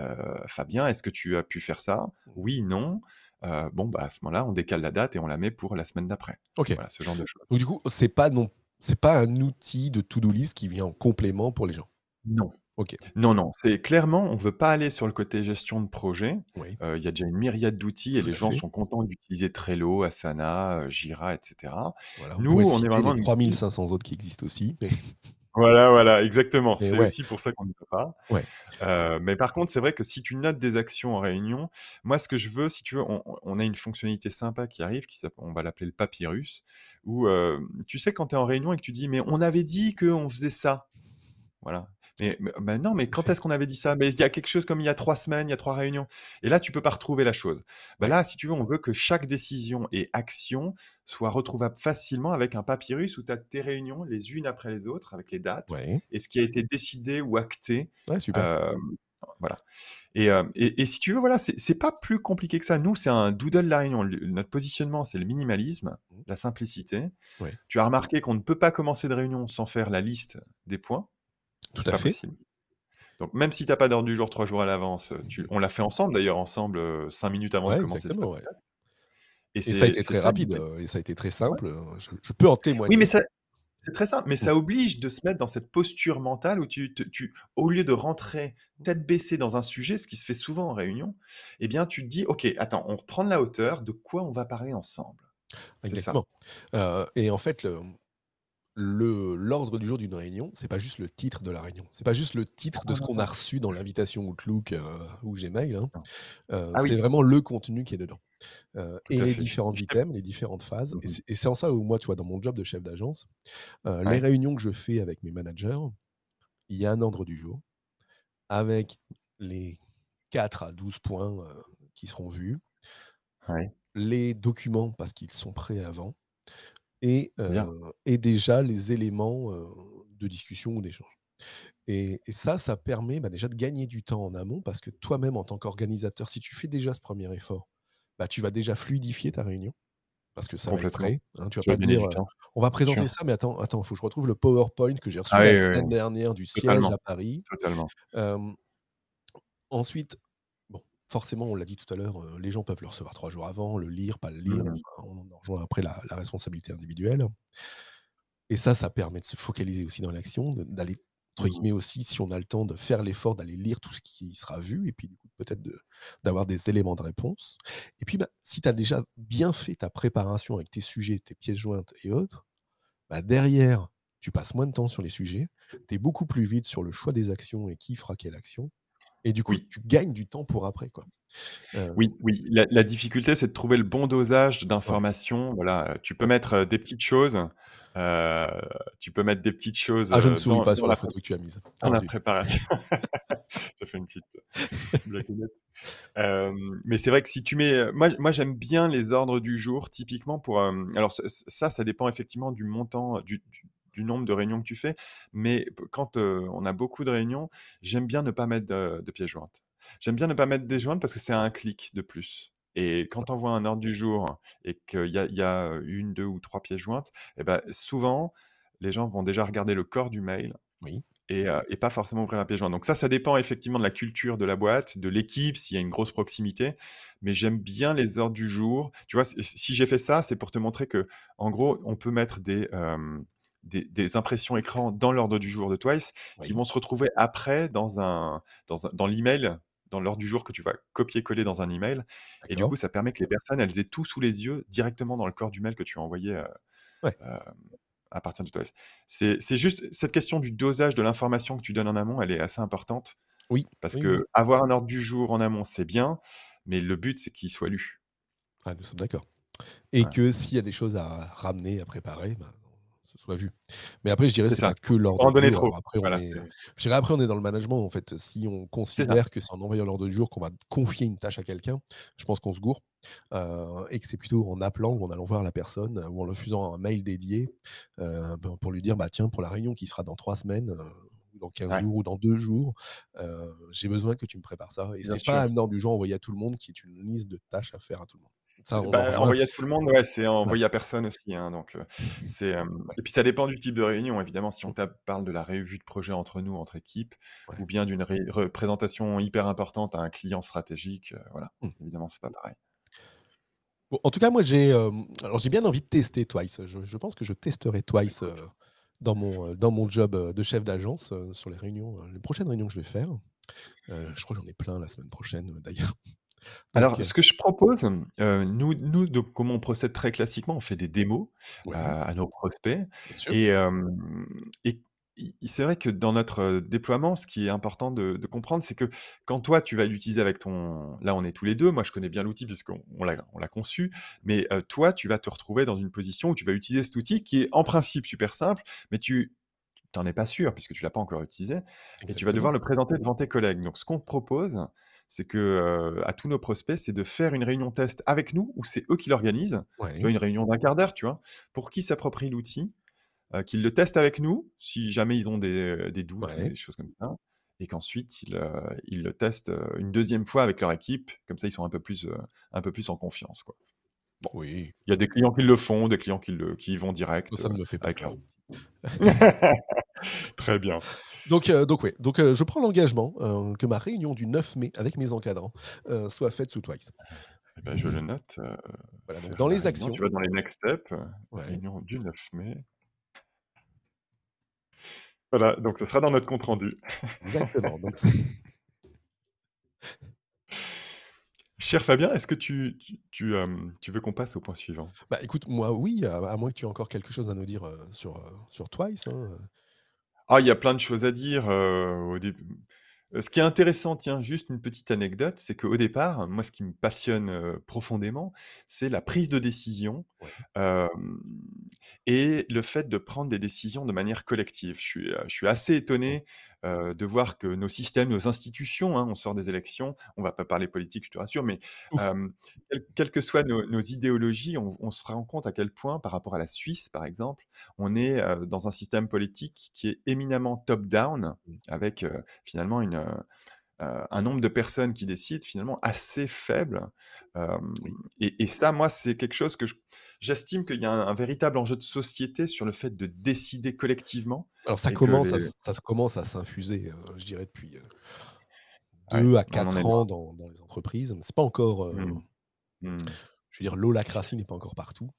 heu, Fabien, est-ce que tu as pu faire ça? Oui, non?» heu, bon, bah, à ce moment-là, on décale la date et on la met pour la semaine d'après. OK. Voilà, ce genre de choses. Donc du coup, c'est pas non c'est pas un outil de to-do list qui vient en complément pour les gens? Non. OK, Non, non, c'est clairement, on veut pas aller sur le côté gestion de projet. oui, Heu, il y a déjà une myriade d'outils et tout les à gens fait. sont contents d'utiliser Trello, Asana, heu, Jira et cetera. Voilà, on Nous, pourrait on est citer les vraiment une 3500 autres qui existent aussi, mais Voilà, voilà, exactement. C'est ouais. aussi pour ça qu'on n'y va pas. Ouais. Heu, mais par contre, c'est vrai que si tu notes des actions en réunion, moi, ce que je veux, si tu veux, on on a une fonctionnalité sympa qui arrive, qui on va l'appeler le papyrus, où, tu sais, quand tu es en réunion et que tu dis: «Mais on avait dit qu'on faisait ça». Voilà. Mais mais bah, non, mais Tout à quand fait. est-ce qu'on avait dit ça? Mais il y a quelque chose comme il y a 3 semaines, il y a 3 réunions et là, tu peux pas retrouver la chose. Bah, Ouais. là, si tu veux, on veut que chaque décision et action soit retrouvable facilement avec un papyrus où tu as tes réunions les unes après les autres avec les dates Ouais. et ce qui a été décidé ou acté, Ouais, super. hem, voilà et hem et et si tu veux, voilà, c'est c'est pas plus compliqué que ça. Nous, c'est un doodle la réunion. Le notre positionnement, c'est le minimalisme, Mmh. la simplicité. Ouais. Tu as remarqué qu'on ne peut pas commencer de réunion sans faire la liste des points. Tout C'est à pas fait. possible. Donc même si tu as pas d'ordre du jour 3 jours à l'avance, tu on l'a fait ensemble d'ailleurs, ensemble, heu, 5 minutes avant de Ouais, commencer ce exactement, ouais. podcast et Et ça a c'est été c'est très ça rapide, l'idée. et ça a été très Ouais. simple, heu, je je peux en Oui, mais témoigner. ça c'est très simple, mais Mmh. ça oblige de se mettre dans cette posture mentale où tu te tu au lieu de rentrer tête baissée dans un sujet, ce qui se fait souvent en réunion, eh bien, tu te dis: «OK, attends, on reprend de la hauteur, de quoi on va parler ensemble?» C'est ça. Exactement. Heu et en fait, le le l'ordre du jour d'une réunion, c'est pas juste le titre de la réunion. C'est pas juste le titre de ce qu'on a non. reçu dans l'invitation Outlook, heu, ou Gmail, hein. Heu, Ah c'est oui, vraiment le contenu qui est dedans, tout et à les fait. différents Je items, les différentes phases. Mmh et c'est et c'est en ça où moi, tu vois, dans mon job de chef d'agence, heu, les Ouais, réunions que je fais avec mes managers, il y a un ordre du jour avec les 4 à 12 points, qui seront vus, ouais, les documents parce qu'ils sont prêts avant et bien. heu et déjà les éléments, de discussion ou d'échange et et ça, ça permet, bah, déjà de gagner du temps en amont parce que toi-même en tant qu'organisateur, si tu fais déjà ce premier effort, bah, tu vas déjà fluidifier ta réunion parce que ça va être prêt, hein. Tu vas Tu vas pas te dire, «On va présenter ça, mais attends, attends, il faut que je retrouve le PowerPoint que j'ai reçu Ah la oui, semaine oui, dernière du siège totalement, à Paris». totalement. Ensuite, forcément, on l'a dit tout à l'heure, heu, les gens peuvent le recevoir 3 jours avant, le lire, pas le lire, Mmh enfin, on en rejoint après la la responsabilité individuelle. Et ça, ça permet de se focaliser aussi dans l'action, de d'aller, entre Mmh guillemets aussi, si on a le temps, de faire l'effort d'aller lire tout ce qui sera vu et puis du coup peut-être de d'avoir des éléments de réponse. Et puis, bah, si tu as déjà bien fait ta préparation avec tes sujets, tes pièces jointes et autres, bah, derrière, tu passes moins de temps sur les sujets, tu es beaucoup plus vite sur le choix des actions et qui fera quelle action et du coup, Oui. tu gagnes du temps pour après, quoi. Heu, Oui, oui, la la difficulté, c'est de trouver le bon dosage ouais, d'informations. Voilà, tu peux mettre, des petites choses, tu peux mettre des petites choses, Ah, je ne souris dans pas dans sur la la photo que tu as mise. dans Ah la zut. préparation. J'ai fait une petite. Hem, mais c'est vrai que si tu mets, moi moi j'aime bien les ordres du jour typiquement pour, alors ça, ça dépend effectivement du montant, du du du nombre de réunions que tu fais, mais quand, on a beaucoup de réunions, j'aime bien ne pas mettre de de pièces jointes. J'aime bien ne pas mettre des jointes parce que c'est un clic de plus et quand on voit un ordre du jour et qu'il y y a, 1-2 ou 3 pièces jointes et bah, souvent, les gens vont déjà regarder le corps du mail Oui, et pas forcément ouvrir la pièce jointe. Donc ça, ça dépend effectivement de la culture de la boîte, de l'équipe, s'il y a une grosse proximité. Mais j'aime bien les ordres du jour. Tu vois, si j'ai fait ça, c'est pour te montrer que, en gros, on peut mettre des, des des impressions écran dans l'ordre du jour de Twice qui vont se retrouver après dans un dans un dans l'email, dans l'ordre du jour que tu vas copier-coller dans un email et du coup, ça permet que les personnes, elles aient tout sous les yeux directement dans le corps du mail que tu as envoyé, Ouais. hem à partir du test. C'est c'est juste cette question du dosage de l'information que tu donnes en amont, elle est assez importante Oui, parce oui, oui. qu'avoir un ordre du jour en amont, c'est bien, mais le but, c'est qu'il soit lu. Ah, nous sommes d'accord. Et que s'il y a des choses à ramener, à préparer, ben, soit vu. Mais après, je dirais, C'est pas que l'ordre en du jour. trop. Après, on est, heu, je dirais après, on est dans le management, en fait. Si on considère que c'est en envoyant l'ordre du jour qu'on va confier une tâche à quelqu'un, je pense qu'on se gourre, heu et que c'est plutôt en appelant ou en allant voir la personne, heu, ou en leur faisant un mail dédié, pour lui dire: «Bah, tiens, pour la réunion qui sera dans 3 semaines, dans 15 Ouais, jours ou dans 2 jours, j'ai besoin que tu me prépares ça» et c'est pas ordre du jour envoyé à tout le monde qui est une liste de tâches à faire à tout le monde. Ça, bah, envoyer à tout le monde, ouais, c'est envoyer à personne aussi, hein, donc c'est, ouais. et puis ça dépend du type de réunion, évidemment. Si on Mmh, parle de la revue de projet entre nous, entre équipes ou bien d'une ré représentation hyper importante à un client stratégique, voilà, Mmh. évidemment, c'est pas pareil. Bon, en tout cas, moi, j'ai, hem, alors j'ai bien envie de tester Twice. Je je pense que je testerai Twice, dans mon, heu, dans mon job, heu, de chef d'agence, heu, sur les réunions, les prochaines réunions que je vais faire. Je crois que j'en ai plein la semaine prochaine, d'ailleurs. Donc Alors, ce que je propose, nous nous donc comment on procède très classiquement, on fait des démos, à nos prospects et i c'est vrai que dans notre, heu, déploiement, ce qui est important de de comprendre, c'est que quand toi, tu vas l'utiliser avec ton là, on est tous les 2, moi je connais bien l'outil puisqu'on on l'a on l'a conçu, mais heu, toi, tu vas te retrouver dans une position où tu vas utiliser cet outil qui est en principe super simple, mais tu tu en es pas sûr puisque tu l'as pas encore utilisé et tu vas devoir Exactement. le présenter devant tes collègues. Donc ce qu'on propose, c'est que, heu, à tous nos prospects, c'est de faire une réunion test avec nous ou c'est eux qui l'organisent. Tu vois, Ouais, une réunion d'un quart d'heure, tu vois? Pour qu'ils s'approprient l'outil heu, qu'ils le testent avec nous, si jamais ils ont des, des doutes ou des choses comme ça et qu'ensuite ils, heu, ils le testent, une deuxième fois avec leur équipe. Comme ça, ils sont un peu plus, un peu plus en confiance, quoi. Bon, oui. il y a des clients qui le font, des clients qui le qui y vont direct, ça me fait pas avec leur. Très bien. Donc donc ouais, donc je prends l'engagement, que ma réunion du 9 mai avec mes encadrants, soit faite sous Twice. Et bah, je le note, Voilà, donc dans les réunion. actions Tu vas dans les next steps, ouais, réunion du 9 mai. Voilà, donc ce sera dans notre compte rendu. exactement, donc Cher Fabien, est-ce que tu tu tu, tu veux qu'on passe au point suivant? bah, écoute, moi, oui, à à moins que tu aies encore quelque chose à nous dire, heu, sur, heu, sur Twice, hein. Ah, il y a plein de choses à dire, au début heu, ce qui est intéressant, tiens, juste une petite anecdote, c'est qu'au départ, moi, ce qui me passionne, heu, profondément, c'est la prise de décision, Ouais, hem et le fait de prendre des décisions de manière collective. Je suis, heu, je suis assez étonné, heu, de voir que nos systèmes, nos institutions, hein, on sort des élections, on va pas parler politique, je te rassure, mais hem, quelles que soient nos nos idéologies, on on se rend compte à quel point, par rapport à la Suisse, par exemple, on est, heu, dans un système politique qui est éminemment top down Mmh, avec, finalement une, heu, un nombre de personnes qui décident finalement assez faible. Oui. et et ça, moi, c'est quelque chose que je j'estime qu'il y a un un véritable enjeu de société sur le fait de décider collectivement Alors ça commence à les ça se commence à s'infuser, heu, je dirais depuis, ouais, 2 à on en 4 est ans dans dans les entreprises. C'est pas encore, Mmh. Mmh. je veux dire l'holacratie n'est pas encore partout,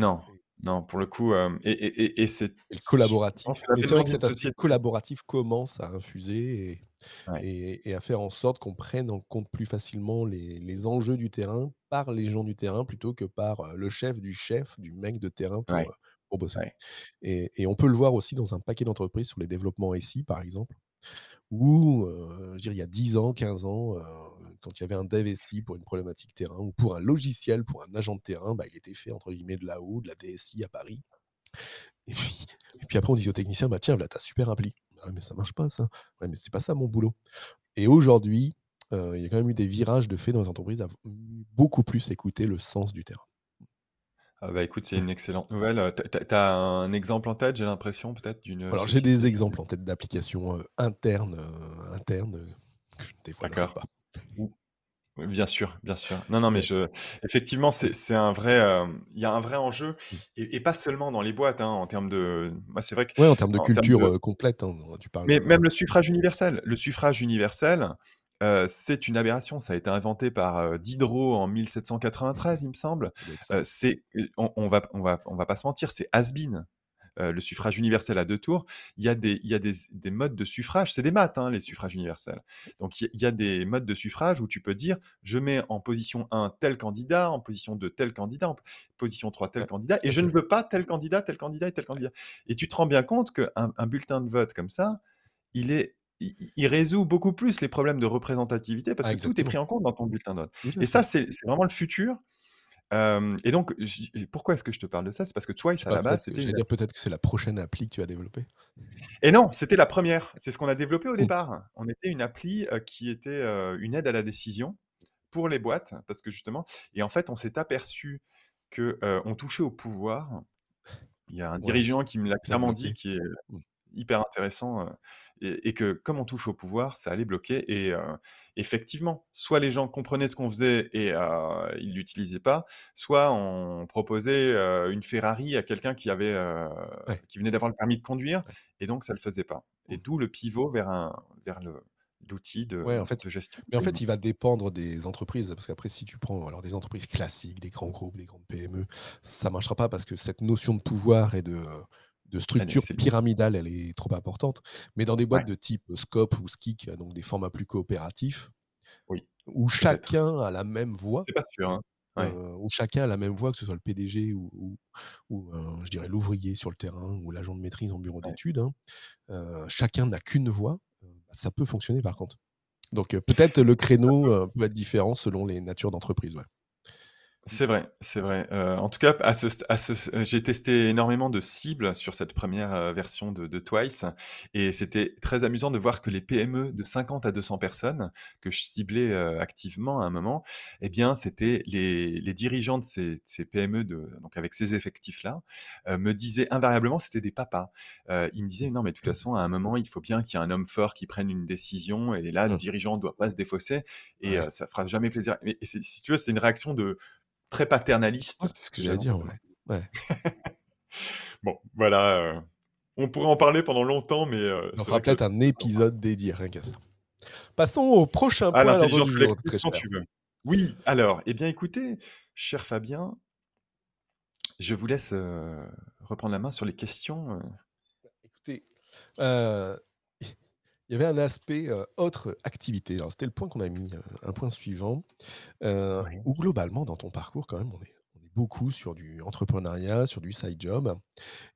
Non, non, pour le coup, hem et et et et c'est et le c'est je pense collaboratif. que la Mais c'est vrai que journée cet de aspect société. collaboratif commence à infuser et ouais, et et à faire en sorte qu'on prenne en compte plus facilement les les enjeux du terrain par les gens du terrain plutôt que par, heu, le chef du chef du mec de terrain pour, heu, pour bosser. ouais, Et et on peut le voir aussi dans un paquet d'entreprises sur les développements SI, par exemple, où, heu, je veux dire, il y a 10 ans, 15 ans, heu, quand il y avait un dev SI pour une problématique terrain ou pour un logiciel, pour un agent de terrain, bah, il était fait entre guillemets «de là-haut», de la DSI à Paris. Et puis après on disait aux techniciens: «Bah, tiens, voilà ta super appli». «Ah mais ça marche pas ça». «Ouais, mais c'est pas ça mon boulot». Et aujourd'hui, heu, il y a quand même eu des virages de fait dans les entreprises à beaucoup plus écouter le sens du terrain. Ah bah, écoute, c'est une excellente nouvelle, heu, tu as tu as un exemple en tête, j'ai l'impression peut-être d'une, Alors j'ai des société qui exemples en tête d'applications, heu, internes, heu, internes, heu, que je ne dévoilerai d'accord. pas. Oui, bien sûr, bien sûr. Non, non, mais Yes. je effectivement, c'est c'est un vrai, il y a un vrai enjeu Mmh. et et pas seulement dans les boîtes, hein, en termes de moi, c'est vrai Ouais, en termes de termes culture, de complète, hein, tu parles mais même le suffrage universel. Le suffrage universel, heu, c'est une aberration. Ça a été inventé par, heu, Diderot en mmh mh. 1793, il me semble. Heu, c'est, on on va on va on va pas se mentir, c'est has-been. Heu, le suffrage universel à 2 tours, il y a des il y a des des modes de suffrage, c'est des maths, hein, les suffrages universels. Donc il y a il y a des modes de suffrage où tu peux dire: «Je mets en position 1 tel candidat, en position 2 tel candidat, en position 3 tel Ouais, candidat tout et à je fait. ne veux pas tel candidat, tel candidat et tel Ouais, candidat» et tu te rends bien compte qu'un un bulletin de vote comme ça, il est il résout beaucoup plus les problèmes de représentativité parce ah que tout est pris en compte dans ton bulletin de à et ça, c'est vraiment le futur, et donc pourquoi est-ce que je te parle de ça? C'est parce que Twice, à la base, c'était j'allais dire peut-être que c'est la prochaine appli que tu as développée? Et non, c'était la première. C'est ce qu'on a développé au Mmh. départ. On était une appli, heu, qui était, heu, une aide à la décision pour les boîtes parce que justement et en fait, on s'est aperçu que, heu, on touchait au pouvoir. Il y a un Ouais, dirigeant qui me l'a clairement dit, qui est Mmh. Hyper intéressant, et et que comme on touche au pouvoir, ça allait bloquer et effectivement, soit les gens comprenaient ce qu'on faisait et heu, ils l'utilisaient pas, soit on proposait, une Ferrari à quelqu'un qui avait, Ouais, qui venait d'avoir le permis de conduire ouais. et donc ça le faisait pas et Mmh. d'où le pivot vers un vers le l'outil de Ouais, en fait de gestion mais en fait, il va dépendre des entreprises parce qu'après si tu prends alors des entreprises classiques, des grands groupes, des grandes PME, ça marchera pas parce que cette notion de pouvoir et de, de structure pyramidale, elle est trop importante. Mais dans des boîtes Ouais, de type, Scope ou Skik, donc des formats plus coopératifs, oui, où chacun a la même voix C'est pas sûr, hein. Ouais. heu, où chacun a la même voix, que ce soit le PDG ou ou ou, heu, je dirais l'ouvrier sur le terrain ou l'agent de maîtrise en bureau Ouais. d'études, hein, chacun n'a qu'une voix, bah, ça peut fonctionner par contre. Donc, peut-être le créneau, peut être différent selon les natures d'entreprise, ouais. Mmh. C'est vrai, c'est vrai. Heu, en tout cas, à ce st à ce s j'ai testé énormément de cibles sur cette 1re, heu, version de de Twice et c'était très amusant de voir que les PME de 50 à 200 personnes que je ciblais, heu, activement à un moment et bien, c'était les les dirigeants de ces de ces PME de donc avec ces effectifs-là, heu, me disaient invariablement c'était des papas. Heu, ils me disaient: «Non, mais de toute façon, à un moment, il faut bien qu'il y ait un homme fort qui prenne une décision et là, le Mmh. dirigeant doit pas se défausser et heu, Ouais. ça fera jamais plaisir» et et c'est si tu veux, c'est une réaction de très paternaliste c'est ce que j'allais dire, ouais. Ouais. Bon, voilà, heu, on pourrait en parler pendant longtemps, mais heu, On fera que peut-être un épisode dédié rien qu'à ça. Passons au prochain point l'intelligence du jour, collective très quand cher. tu veux. Oui, alors, eh bien écoutez, cher Fabien je vous laisse, heu, reprendre la main sur les questions, heu Bah, écoutez, il y avait un aspect, heu, autre activité. Alors, c'était le point qu'on a mis, heu, un point suivant, Oui. où globalement dans ton parcours quand même, on est on est beaucoup sur du entrepreneuriat, sur du side job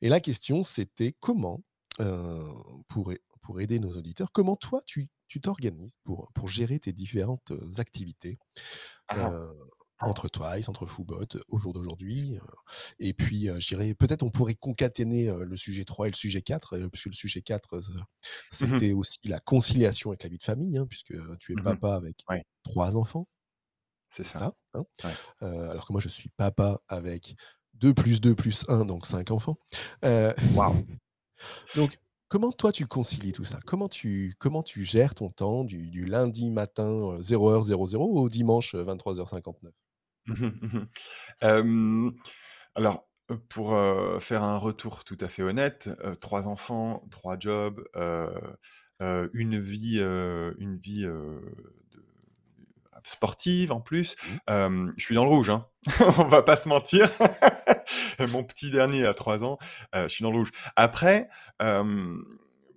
et la question c'était comment, heu, pour pour aider nos auditeurs, comment toi tu tu t'organises pour pour gérer tes différentes, activités, Ah! Entre Twice, entre Foobot au jour d'aujourd'hui, heu et puis, heu, je dirais peut-être on pourrait concaténer, heu, le sujet 3 et le sujet 4, heu, puisque le sujet 4, heu, Mmh mh. c'était aussi la conciliation avec la vie de famille, hein, puisque tu es Mmh mh. papa avec Ouais. 3 enfants. C'est ça. hein? Ouais. Heu, alors que moi je suis papa avec 2+2+1 donc 5 enfants. Waouh! donc comment toi tu concilies tout ça? Comment tu gères ton temps du lundi matin, heu, 0:00 au dimanche, heu, 23:59? Mmh mh, mmh mh. Hem, alors, heu, pour, faire un retour tout à fait honnête, 3 enfants, 3 jobs, une vie, une vie, sportive en plus, Mmh. je suis dans le rouge, hein. On va pas se mentir. Mon petit dernier a 3 ans, heu, je suis dans le rouge. Après,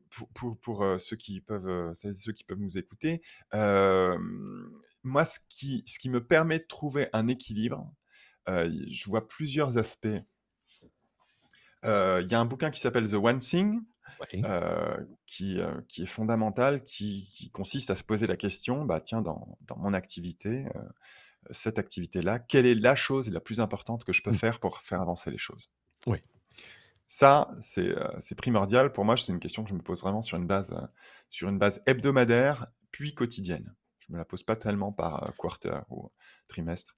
pour pour pour, heu, ceux qui peuvent, et ceux qui peuvent nous écouter, moi ce qui ce qui me permet de trouver un équilibre, je vois plusieurs aspects. Il y a un bouquin qui s'appelle The One Thing, Heu, qui, heu, qui est fondamental, qui qui consiste à se poser la question: «Bah, tiens, dans dans mon activité, heu, cette activité-là, quelle est la chose la plus importante que je peux Mmh. faire pour faire avancer les choses?» Oui. Ça, c'est, heu, c'est primordial pour moi, c'est une question que je me pose vraiment sur une base, heu, sur une base hebdomadaire, puis quotidienne. Je me la pose pas tellement par, heu, quarter ou trimestre.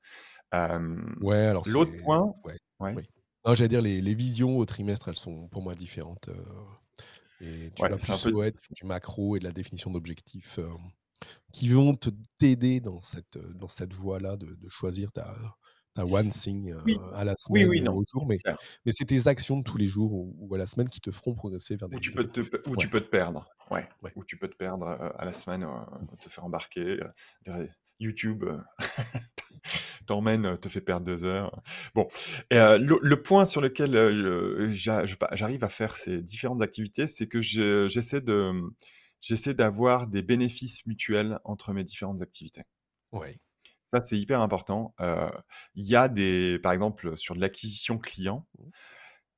Hem, Ouais, alors l'autre c'est point ouais, ouais? oui. Non, j'allais dire les les visions au trimestre, elles sont pour moi différentes, heu et tu Ouais, vas c'est un plus peu ouais, du macro et de la définition d'objectifs, hem, qui vont te t'aider dans cette, heu, dans cette voie-là de de choisir ta ta one thing, Oui. à la Oui, semaine oui, ou non, au jour, c'est mais clair. mais c'est tes actions de tous les jours ou ou à la semaine qui te feront progresser vers Où des tu peux te objectifs. Ouais. tu peux te perdre, ouais, Ouais. où tu peux te perdre, à la semaine, Mmh. te faire embarquer, YouTube, heu, t'emmène, heu, te fait perdre 2 heures. Bon heu, le le point sur lequel, pa j'arrive à faire ces différentes activités, c'est que je j'essaie de, j'essaie d'avoir des bénéfices mutuels entre mes différentes activités. Ouais. Ça, c'est hyper important. Il y a des par exemple, sur de l'acquisition client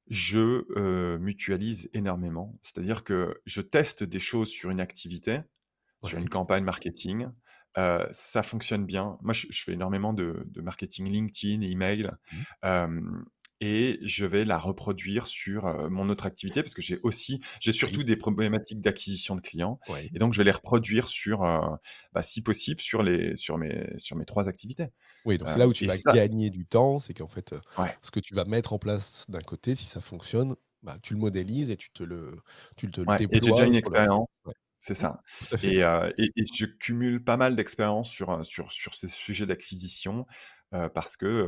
je, mutualise énormément. C'est-à-dire que je teste des choses sur une activité, sur une campagne marketing, ça fonctionne bien. Moi, je je fais énormément de de marketing LinkedIn, email, Mmh. et je vais la reproduire sur, mon autre activité parce que j'ai aussi j'ai Oui. surtout des problématiques d'acquisition de clients et donc je vais les reproduire sur, bah, si possible sur les sur mes sur mes 3 activités. Oui, donc c'est là où tu vas ça gagner du temps, c'est qu'en fait, Ouais. ce que tu vas mettre en place d'un côté, si ça fonctionne, bah, tu le modélises et tu te le tu te le Ouais et j'ai déjà une expérience, Ouais. C'est ça tout à fait. et heu et et je cumule pas mal d'expérience sur, sur sur ces sujets d'acquisition, parce que,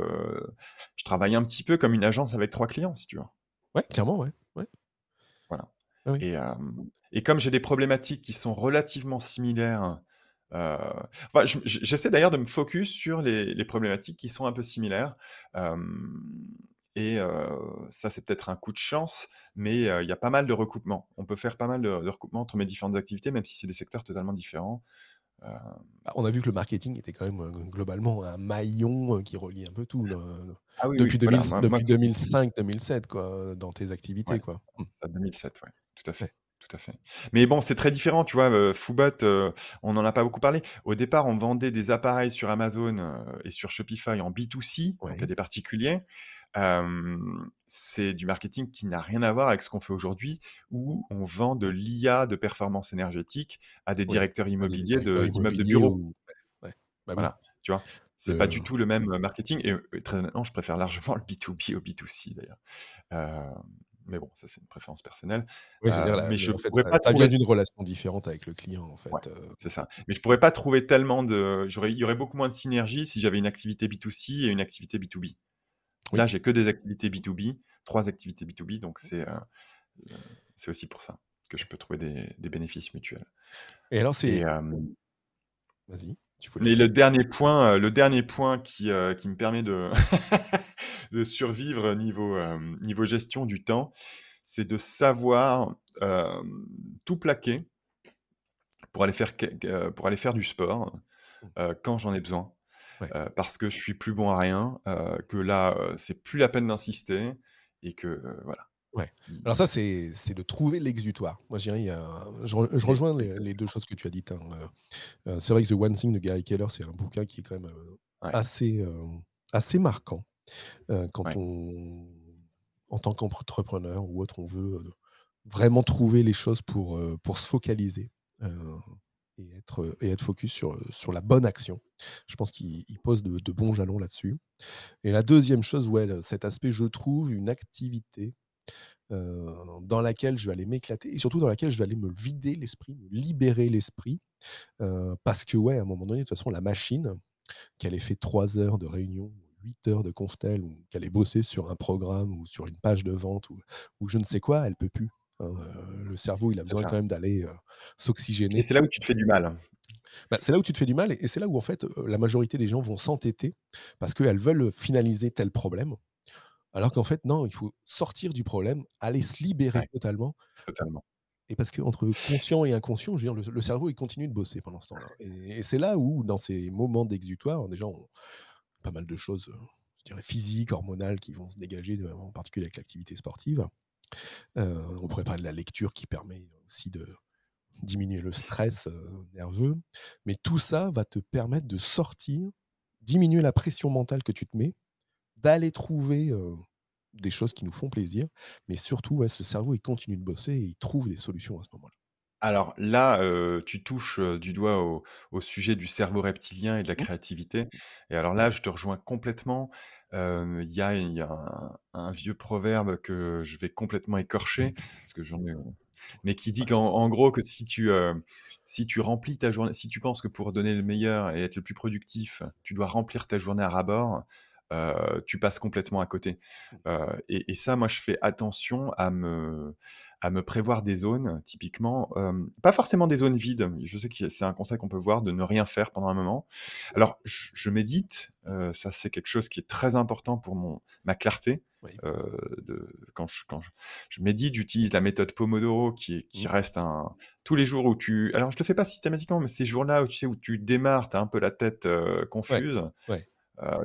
je travaille un petit peu comme une agence avec 3 clients, si tu veux. Ouais, clairement, ouais, ouais. Voilà Ah oui. et et comme j'ai des problématiques qui sont relativement similaires, enfin, je j'essaie d'ailleurs de me focus sur les les problématiques qui sont un peu similaires, et heu, ça, c'est peut-être un coup de chance, mais heu, il y a pas mal de recoupements. On peut faire pas mal de de recoupements entre mes différentes activités, même si c'est des secteurs totalement différents. Bah, on a vu que le marketing était quand même, heu, globalement un maillon, heu, qui relie un peu tout le Ah oui, oui, depuis deux voilà, mille moi moi depuis 2005-2007 quoi, heu, dans tes Ouais, activités quoi. Mmh. ça 2007, ouais, tout à Ouais. fait, tout à fait. Mais bon, c'est très différent, tu vois? Heu, on en a pas beaucoup parlé. Au départ, on vendait des appareils sur Amazon, heu, et sur Shopify en B2C, donc à Ouais. des particuliers. C'est du marketing qui n'a rien à voir avec ce qu'on fait aujourd'hui, où on vend de l'IA de performance énergétique à des directeurs immobiliers de d'immeubles de immobiliers bureaux. ou ouais, bah oui. Voilà, tu vois? C'est pas Le du tout le même, marketing et très honnêtement, je préfère largement le B2B au B2C d'ailleurs. Mais bon, ça c'est une préférence personnelle. Oui, je veux dire mais je en fait, pourrais ça pas ça vient trouver d'une relation différente avec le client en fait, c'est ça. Mais je pourrais pas trouver tellement de il y aurait beaucoup moins de synergie si j'avais une activité B2C et une activité B2B. Oui. Là, j'ai que des activités B2B, 3 activités B2B, donc c'est, heu, heu, c'est aussi pour ça que je peux trouver des des bénéfices mutuels Et alors et c'est vas-y, tu voulais mais dire? le dernier point, heu, le dernier point qui, heu, qui me permet de de survivre niveau, niveau gestion du temps, c'est de savoir, tout plaquer pour aller faire que que pour aller faire du sport, Mmh. quand j'en ai besoin. Ouais. Parce que je suis plus bon à rien, que là, c'est plus la peine d'insister et que, voilà. Ouais. Alors Il ça, c'est c'est de trouver l'exutoire. Moi, je dirais, il y a je re je et rejoins les les 2 exactement. choses que tu as dites, hein, c'est vrai que The One Thing de Gary Keller, c'est un bouquin qui est quand même, Ouais, assez, assez marquant, quand ouais. on en tant qu'entrepreneur ou autre, on veut, vraiment trouver les choses pour, pour se focaliser, et être, et être focus sur, sur la bonne action. Je pense qu'il il pose de bons jalons là-dessus et la deuxième chose, ouais, cet aspect, je trouve une activité dans laquelle je vais aller m'éclater et surtout dans laquelle je vais aller me vider l'esprit, me libérer l'esprit, parce que ouais, à un moment donné, de toute façon, la machine, qu'elle ait fait 3 heures de réunion, 8 heures de conf-tel ou qu'elle ait bossé sur un programme ou sur une page de vente ou ou je ne sais quoi, elle peut plus, hein, heu, le cerveau, il a besoin quand même d'aller, et s'oxygéner. c'est là où tu te fais du mal. Bah, c'est là où tu te fais du mal et et c'est là où en fait, heu, la majorité des gens vont s'entêter parce qu'elles veulent finaliser tel problème, alors qu'en fait non, il faut sortir du problème, aller se libérer Ouais, totalement totalement. Et parce qu'entre conscient et inconscient, je veux dire, le le cerveau, il continue de bosser pendant ce temps-là et et c'est là où, dans ces moments d'exutoire, déjà, on pas mal de choses, je dirais physiques, hormonales qui vont se dégager en particulier avec l'activité sportive. Heu, on pourrait parler de la lecture qui permet aussi de diminuer le stress, heu, nerveux. Mais tout ça va te permettre de sortir, diminuer la pression mentale que tu te mets, d'aller trouver, heu, des choses qui nous font plaisir. Mais surtout, ce cerveau, il continue de bosser et il trouve des solutions à ce moment-là. Alors là, heu, tu touches, heu, du doigt au au sujet du cerveau reptilien et de la Mmh. créativité et alors là, je te rejoins complètement. Il y a il y a un un vieux proverbe que je vais complètement écorcher parce que j'en ai, heu mais qui dit qu'en en gros que si tu, heu, si tu remplis ta journée si tu penses que pour donner le meilleur et être le plus productif, tu dois remplir ta journée à ras-bord, heu, tu passes complètement à côté. Heu et et ça, moi, je fais attention à me à me prévoir des zones, typiquement, pas forcément des zones vides. Je sais que c'est un conseil qu'on peut voir de ne rien faire pendant un moment. Alors je je médite, ça c'est quelque chose qui est très important pour mon ma clarté, Oui. de quand je quand je je médite, j'utilise la méthode Pomodoro qui est qui Mmh. reste un tous les jours où tu alors je le fais pas systématiquement, mais ces jours-là où tu sais, où tu démarres, tu as un peu la tête, Ouais, confuse, ouais.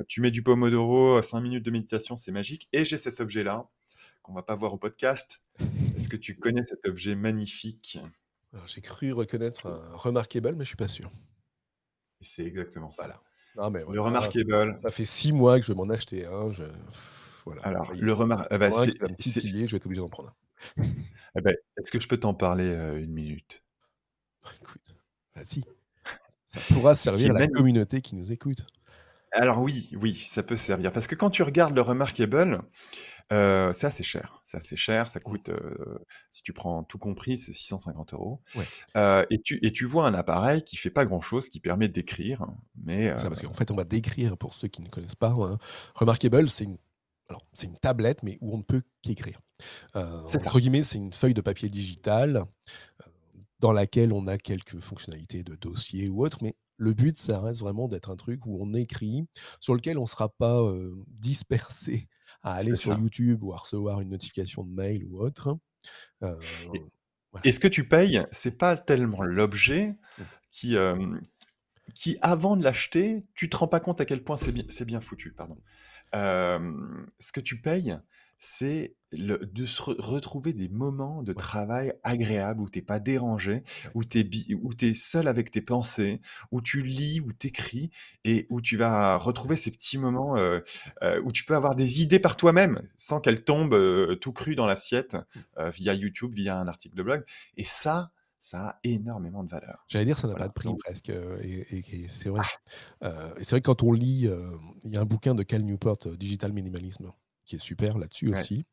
tu mets du Pomodoro, 5 minutes de méditation, c'est magique et j'ai cet objet-là, qu'on va pas voir au podcast. Est-ce que tu connais cet objet magnifique? Alors j'ai cru reconnaître un Remarkable, mais je suis pas sûr. Et c'est exactement ça. Voilà. Non, mais Le voilà, Remarkable, ça fait 6 mois que je vais m'en acheter un, je voilà, alors y le remar ah bah, un c'est qui va me c'est titiller, je vais être obligé d'en prendre un. eh beh, est-ce que je peux t'en parler, heu, 1 minute? Écoute, vas-y, ça pourra Ce qui servir est à la magnifique communauté qui nous écoute. Alors oui, oui, ça peut servir parce que quand tu regardes le Remarkable, heu, c'est assez cher. C'est assez cher, ça coûte, heu, si tu prends tout compris, c'est 650 €. Ouais, Heu et tu et tu vois un appareil qui fait pas grand-chose, qui permet d'écrire, mais c'est heu ça, parce qu'en fait, on va décrire pour ceux qui ne connaissent pas, hein, Remarkable, c'est une alors, c'est une tablette, mais où on ne peut qu'écrire. Heu, c'est entre ça. guillemets, c'est une feuille de papier digital dans laquelle on a quelques fonctionnalités de dossier ou autre, mais le but, ça reste vraiment d'être un truc où on écrit, sur lequel on ne sera pas, dispersé à aller sur ça YouTube ou à recevoir une notification de mail ou autre. et Heu, voilà. et ce que tu payes, c'est pas tellement l'objet Mmh. qui, qui avant de l'acheter, tu te rends pas compte à quel point c'est bien c'est bien foutu, pardon. Hem, ce que tu payes, c'est le de se re retrouver des moments de Ouais, travail agréables où tu es pas dérangé, ouais. où tu es bi où tu es seul avec tes pensées, où tu lis, où tu écris et où tu vas retrouver ces petits moments, heu heu, où tu peux avoir des idées par toi-même, sans qu'elles tombent, heu, tout crues dans l'assiette, Mmh. heu, via YouTube, via un article de blog et ça, ça a énormément de valeur. J'allais dire ça n'a pas de prix donc presque, heu et et et c'est vrai. ah, et c'est vrai que quand on lit, hem, il y a un bouquin de Cal Newport, Digital Minimalism, qui est super là-dessus ouais, aussi.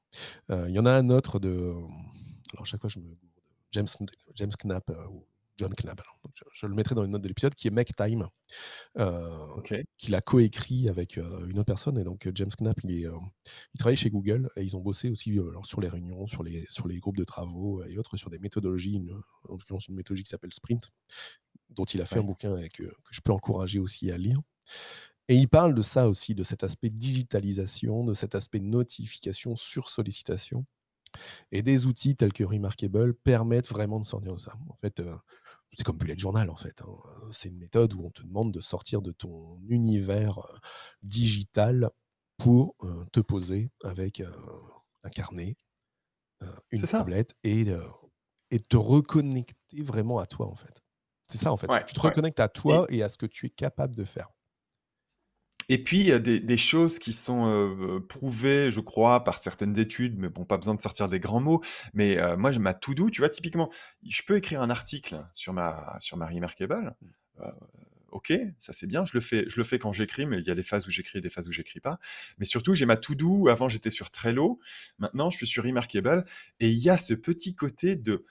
Il y en a un autre de, alors à chaque fois je me James James Knapp, ou John donc je je le mettrai dans les notes de l'épisode, qui est Make Time, heu, OK, qu'il a coécrit avec, heu, une autre personne. Et donc heu, James Knapp, il est, hem, il travaille chez Google et ils ont bossé aussi, alors sur les réunions, sur les sur les groupes de travaux et autres, sur des méthodologies, une, en l'occurrence une méthodologie qui s'appelle Sprint, dont il a fait un bouquin et que que je peux encourager aussi à lire. Et il parle de ça aussi, de cet aspect digitalisation, de cet aspect notification, sur sollicitation. Et des outils tels que Remarkable permettent vraiment de sortir de ça. En fait, c'est comme bullet journal, en fait, hein, c'est une méthode où on te demande de sortir de ton univers, heu, digital pour, heu, te poser avec, heu, un carnet, une tablette et te reconnecter vraiment à toi, en fait. C'est ça, en fait. Ouais, Tu te ouais reconnectes à et toi et à ce que tu es capable de faire. Et puis, il y a des choses qui sont, heu, prouvées, je crois, par certaines études, mais bon, pas besoin de sortir des grands mots. Mais, heu, moi, j'ai ma to do, tu vois? Typiquement, je peux écrire un article sur ma sur ma Remarkable, Mmh. heu, OK, ça c'est bien, je le fais je le fais quand j'écris, mais il y a des phases où j'écris et des phases où j'écris pas. Mais surtout, j'ai ma to do, avant j'étais sur Trello, maintenant je suis sur Remarkable et il y a ce petit côté de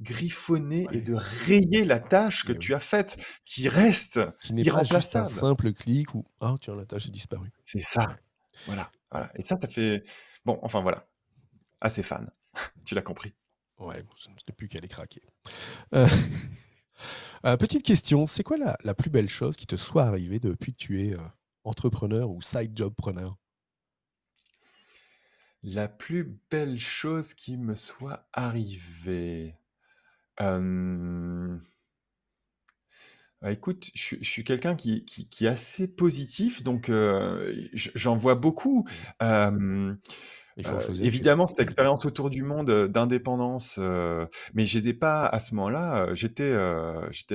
griffonner et Ouais, de rayer la tâche que mais tu oui. as faite, qui reste Qui n'est pas juste un irremplaçable. simple clic ou: «Ah tiens, la tâche a disparu». C'est Ouais, ça. Voilà, voilà et ça, ça fait bon, enfin voilà, assez fan. Tu l'as compris. ouais, bon, je n'ai plus qu'à les craquer. Heu, heu, petite question, c'est quoi la la plus belle chose qui te soit arrivée depuis que tu es, heu, entrepreneur ou side job preneur? La plus belle chose qui me soit arrivée, bah, écoute, je suis je suis quelqu'un qui qui qui est assez positif donc j j'en vois beaucoup. Hem, Il faut en heu, choisir qu'une. évidemment, cette expérience autour du monde, d'indépendance, heu, mais j'étais pas à ce moment-là, j'étais,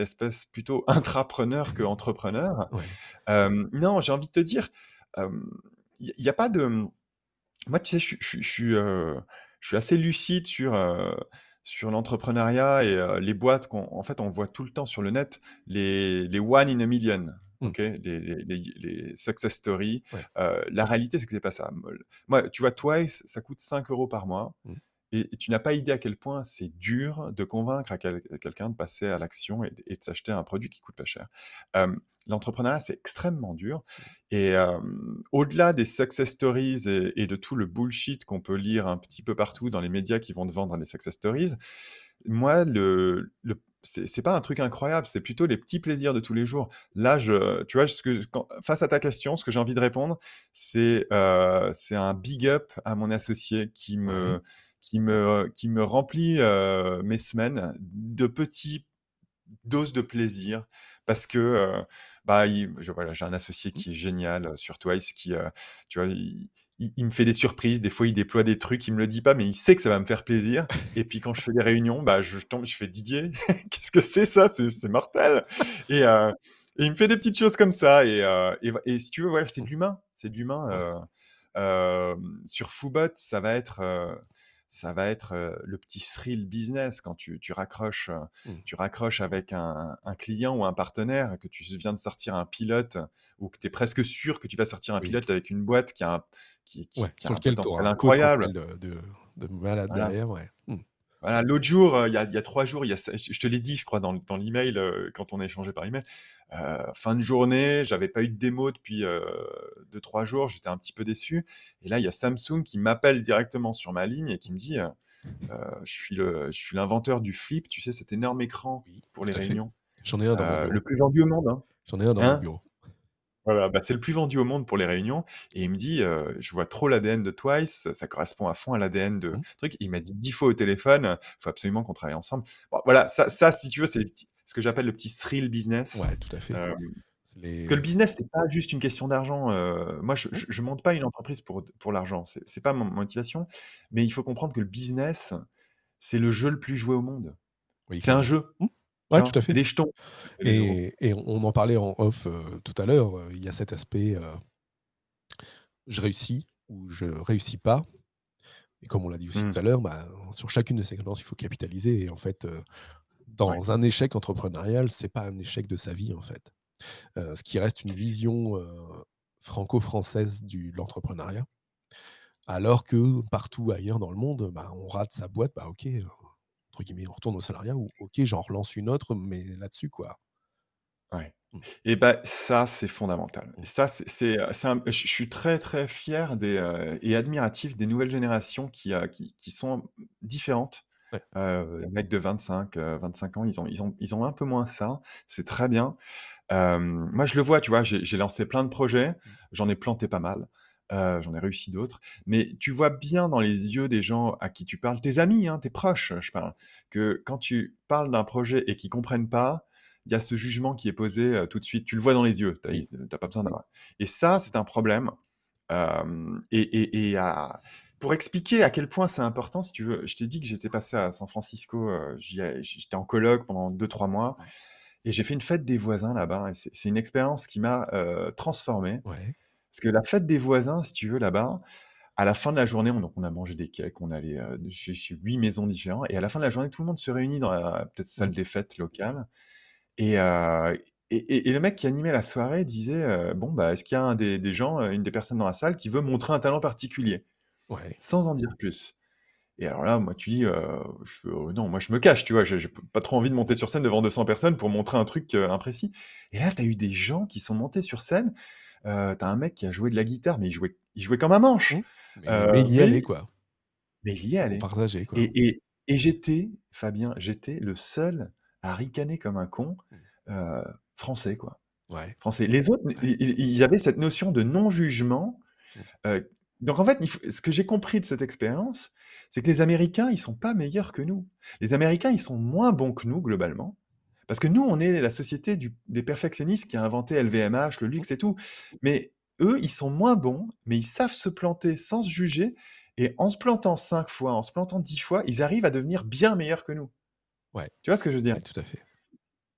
espèce plutôt intrapreneur qu'entrepreneur. Ouais. Hem, non, j'ai envie de te dire, il y il y a pas de, moi, tu sais, je suis je suis je suis, heu, je suis assez lucide sur, sur l'entrepreneuriat et heu, les boîtes qu'on en fait, on voit tout le temps sur le net les les one in a million, Mmh. OK? Les les les les success stories. Ouais. Heu, la réalité, c'est que c'est pas ça. Moi, tu vois, Twice, ça coûte 5 euros par mois. Mmh. Et et tu n'as pas idée à quel point c'est dur de convaincre à quel à quelqu'un de passer à l'action et et de s'acheter un produit qui coûte pas cher. Hem, l'entrepreneuriat, c'est extrêmement dur et hem, au-delà des success stories et et de tout le bullshit qu'on peut lire un petit peu partout dans les médias qui vont te vendre des success stories, moi, le le c'est c'est pas un truc incroyable, c'est plutôt les petits plaisirs de tous les jours. Là, je tu vois, ce que quand face à ta question, ce que j'ai envie de répondre, c'est, heu, c'est un big up à mon associé qui Ouais. me qui me qui me remplit, mes semaines de petits doses de plaisir parce que, bah, il je voilà, j'ai un associé Mmh. qui est génial, sur Twice qui, tu vois, il il il me fait des surprises. Des fois, il déploie des trucs, il me le dit pas, mais il sait que ça va me faire plaisir et puis quand je fais des réunions, bah, je tombe, je fais: «Didier, qu'est-ce que c'est ça? C'est c'est mortel» et il me fait des petites choses comme ça et et si tu veux, voilà, c'est de l'humain, c'est de l'humain, Ouais. sur Foobot, ça va être, ça va être, le petit thrill business quand tu tu raccroches, Mmh. tu raccroches avec un un client ou un partenaire, que tu viens de sortir un pilote ou que tu es presque sûr que tu vas sortir un Oui. pilote avec une boîte qui a un qui Ouais, qui qui a sur un lequel potentiel un incroyable. de de de malade Voilà. derrière, ouais. Mmh. Voilà, l'autre jour, il y a il y a 3 jours, il y a ça je je te l'ai dit, je crois, dans l'email, quand on a échangé par email. Fin de journée, j'avais pas eu de démo depuis, heu, 2-3 jours, j'étais un petit peu déçu et là, il y a Samsung qui m'appelle directement sur ma ligne et qui me dit, heu: «Je suis le je suis l'inventeur du Flip», tu sais, cet énorme écran Oui, pour les tout à fait. réunions, J'en ai un dans mon heu, le bureau. plus vendu au monde, hein. J'en ai un dans mon Hein? bureau. Voilà, bah, c'est le plus vendu au monde pour les réunions et il me dit, heu: «Je vois trop l'ADN de Twice, ça correspond à fond à l'ADN de Mmh. truc». Il m'a dit 10 fois au téléphone, heu: «Faut absolument qu'on travaille ensemble». Bon voilà, ça ça si tu veux, c'est les petits ce que j'appelle le petit thrill business. Ouais, tout à fait. C'est les- parce que le business, c'est pas juste une question d'argent. moi, je, Mmh. je, je monte pas une entreprise pour, pour l'argent. C'est c'est pas mon motivation. Mais il faut comprendre que le business, c'est le jeu le plus joué au monde. Oui, C'est un jeu. Mmh. Ouais, hein, tout à fait. des jetons. les euros. Et, et on en parlait en off euh, tout à l'heure. euh, Il y a cet aspect euh, je réussis ou je réussis pas. Et comme on l'a dit aussi Mm. tout à l'heure, bah, sur chacune de ces expériences, il faut capitaliser. Et en fait, dans un échec entrepreneurial, c'est pas un échec de sa vie, en fait. Ce qui reste une vision franco-française du- de l'entrepreneuriat. Alors que partout ailleurs dans le monde, bah, on rate sa boîte, bah ok, entre guillemets, on retourne au salariat ou ok, j'en relance une autre, mais là-dessus, quoi. Ouais. Mm. Et ben ça, c'est fondamental. Et ça, c'est un je suis très, très fier des, heu et admiratif des nouvelles générations qui, heu, qui qui sont différentes. Ouais. Les mecs de 25, heu, 25 ans, ils ont ils ont ils ont un peu moins ça, c'est très bien. Moi, je le vois, tu vois? J'ai j'ai lancé plein de projets, Mmh. j'en ai planté pas mal, heu, j'en ai réussi d'autres, mais tu vois bien dans les yeux des gens à qui tu parles, tes amis, hein, tes proches, je parle, que quand tu parles d'un projet et qu'ils comprennent pas, il y a ce jugement qui est posé, heu, tout de suite. Tu le vois dans les yeux, tu Oui. as pas besoin d'avoir et ça, c'est un problème. Et et et à pour expliquer à quel point c'est important, si tu veux, je t'ai dit que j'étais passé à San Francisco, ai j'étais en coloc pendant 2-3 mois et j'ai fait une fête des voisins là-bas c'est une expérience qui m'a, transformé. Ouais. Parce que la fête des voisins, si tu veux, là-bas, à la fin de la journée, on donc on a mangé des cakes, on allait, de chez chez 8 maisons différentes et à la fin de la journée, tout le monde se réunit dans la peut-être salle Mmh. des fêtes locale et heu et et et le mec qui animait la soirée disait, heu: «Bon, bah, est-ce qu'il y a un des des gens, une des personnes dans la salle qui veut montrer un talent particulier?» Ouais. sans en dire plus. Et alors là, moi, tu dis, heu, je fais: «Oh non, moi je me cache», tu vois? J'ai j'ai pas trop envie de monter sur scène devant 200 personnes pour montrer un truc, imprécis. Et là, tu as eu des gens qui sont montés sur scène, heu, tu as un mec qui a joué de la guitare, mais il jouait il jouait comme un manche, Mmh. Mais, heu, mais il y mais allait, quoi. mais il y On allé. partageait, quoi. Et et et j'étais, Fabien, j'étais le seul à ricaner comme un con, Mmh. heu, français, quoi. Ouais. Français. Les autres, Ouais. il il il y avait cette notion de non-jugement, Mmh. heu, donc en fait, il faut ce que j'ai compris de cette expérience, c'est que les Américains, ils sont pas meilleurs que nous. Les Américains, ils sont moins bons que nous, globalement, parce que nous, on est la société du des perfectionnistes qui a inventé LVMH, le Mmh. luxe et tout. Mais eux, ils sont moins bons, mais ils savent se planter sans se juger et en se plantant 5 fois, en se plantant 10 fois, ils arrivent à devenir bien meilleurs que nous. Ouais. Tu vois ce que je veux dire? Ouais, tout à fait.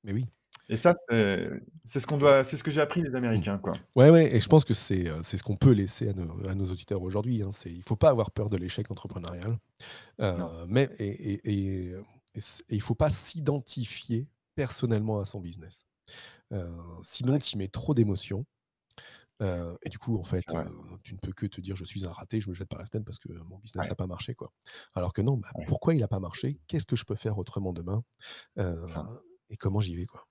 Mais oui. Et ça, c'est c'est ce qu'on doit c'est ce que j'ai appris des Américains, quoi. Ouais, ouais, et je pense que c'est, heu, c'est ce qu'on peut laisser à nos à nos auditeurs aujourd'hui, hein. C'est il faut pas avoir peur de l'échec entrepreneurial, heu, Non. mais et et et heu, et c et il faut pas s'identifier personnellement à son business. Sinon tu y mets trop d'émotions, et du coup, en fait, tu ne peux que te dire: «Je suis un raté, je me jette par la fenêtre parce que mon business Ouais. a pas marché», quoi. Alors que non, bah, Ouais. pourquoi il a pas marché? Qu'est-ce que je peux faire autrement demain? Enfin et comment j'y vais, quoi?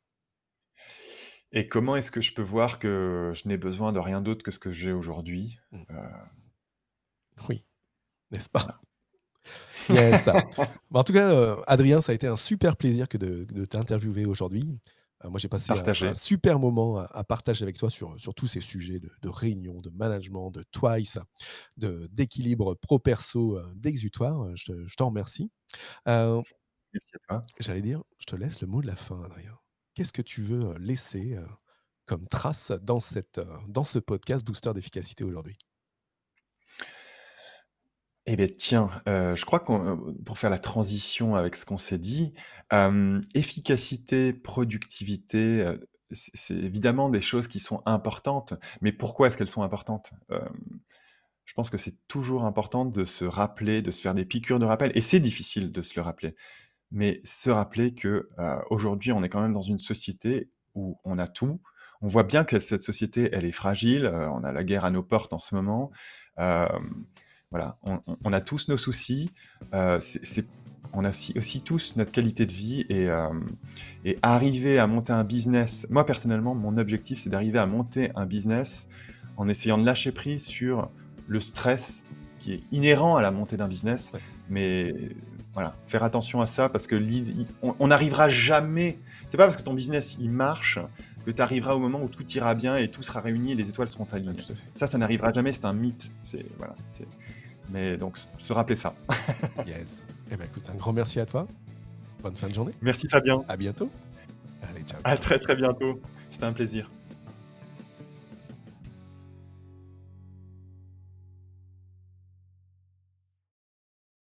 Et comment est-ce que je peux voir que je n'ai besoin de rien d'autre que ce que j'ai aujourd'hui? Mmh. Oui, n'est-ce pas? Yes. Bah, en tout cas, heu, Adrien, ça a été un super plaisir que de de t'interviewer aujourd'hui. Heu, moi, j'ai passé un super moment à à partager avec toi sur sur tous ces sujets de de réunion, de management, de twice, de d'équilibre pro perso, heu, d'exutoire. Je te je t'en remercie. Heu, Merci à toi. j'allais dire, je te laisse le mot de la fin, Adrien. Qu'est-ce que tu veux, laisser, comme trace dans cette, dans ce podcast Booster d'efficacité aujourd'hui? Eh beh, tiens, heu, je crois qu'on heu, pour faire la transition avec ce qu'on s'est dit, hem, efficacité, productivité, heu, c'est évidemment des choses qui sont importantes, mais pourquoi est-ce qu'elles sont importantes? Je pense que c'est toujours important de se rappeler, de se faire des piqûres de rappel et c'est difficile de se le rappeler. Mais se rappeler que, aujourd'hui, on est quand même dans une société où on a tout. On voit bien que cette société, elle est fragile, on a la guerre à nos portes en ce moment. Voilà, on a tous nos soucis, c'est on a aussi aussi tous notre qualité de vie et hem et arriver à monter un business moi, personnellement, mon objectif, c'est d'arriver à monter un business en essayant de lâcher prise sur le stress qui est inhérent à la montée d'un business. Ouais. Mais voilà, faire attention à ça parce que on n'arrivera jamais c'est pas parce que ton business, il marche que tu arriveras au moment où tout ira bien et tout sera réuni et les étoiles seront Ouais, alignées. tout à fait. Ça, ça n'arrivera jamais, c'est un mythe. C'est voilà, c'est mais donc se rappeler ça. Yes. Eh ben, écoute, un grand merci à toi. Bonne fin de journée. Merci Fabien. À bientôt. ciao. À très très bientôt. C'était un plaisir.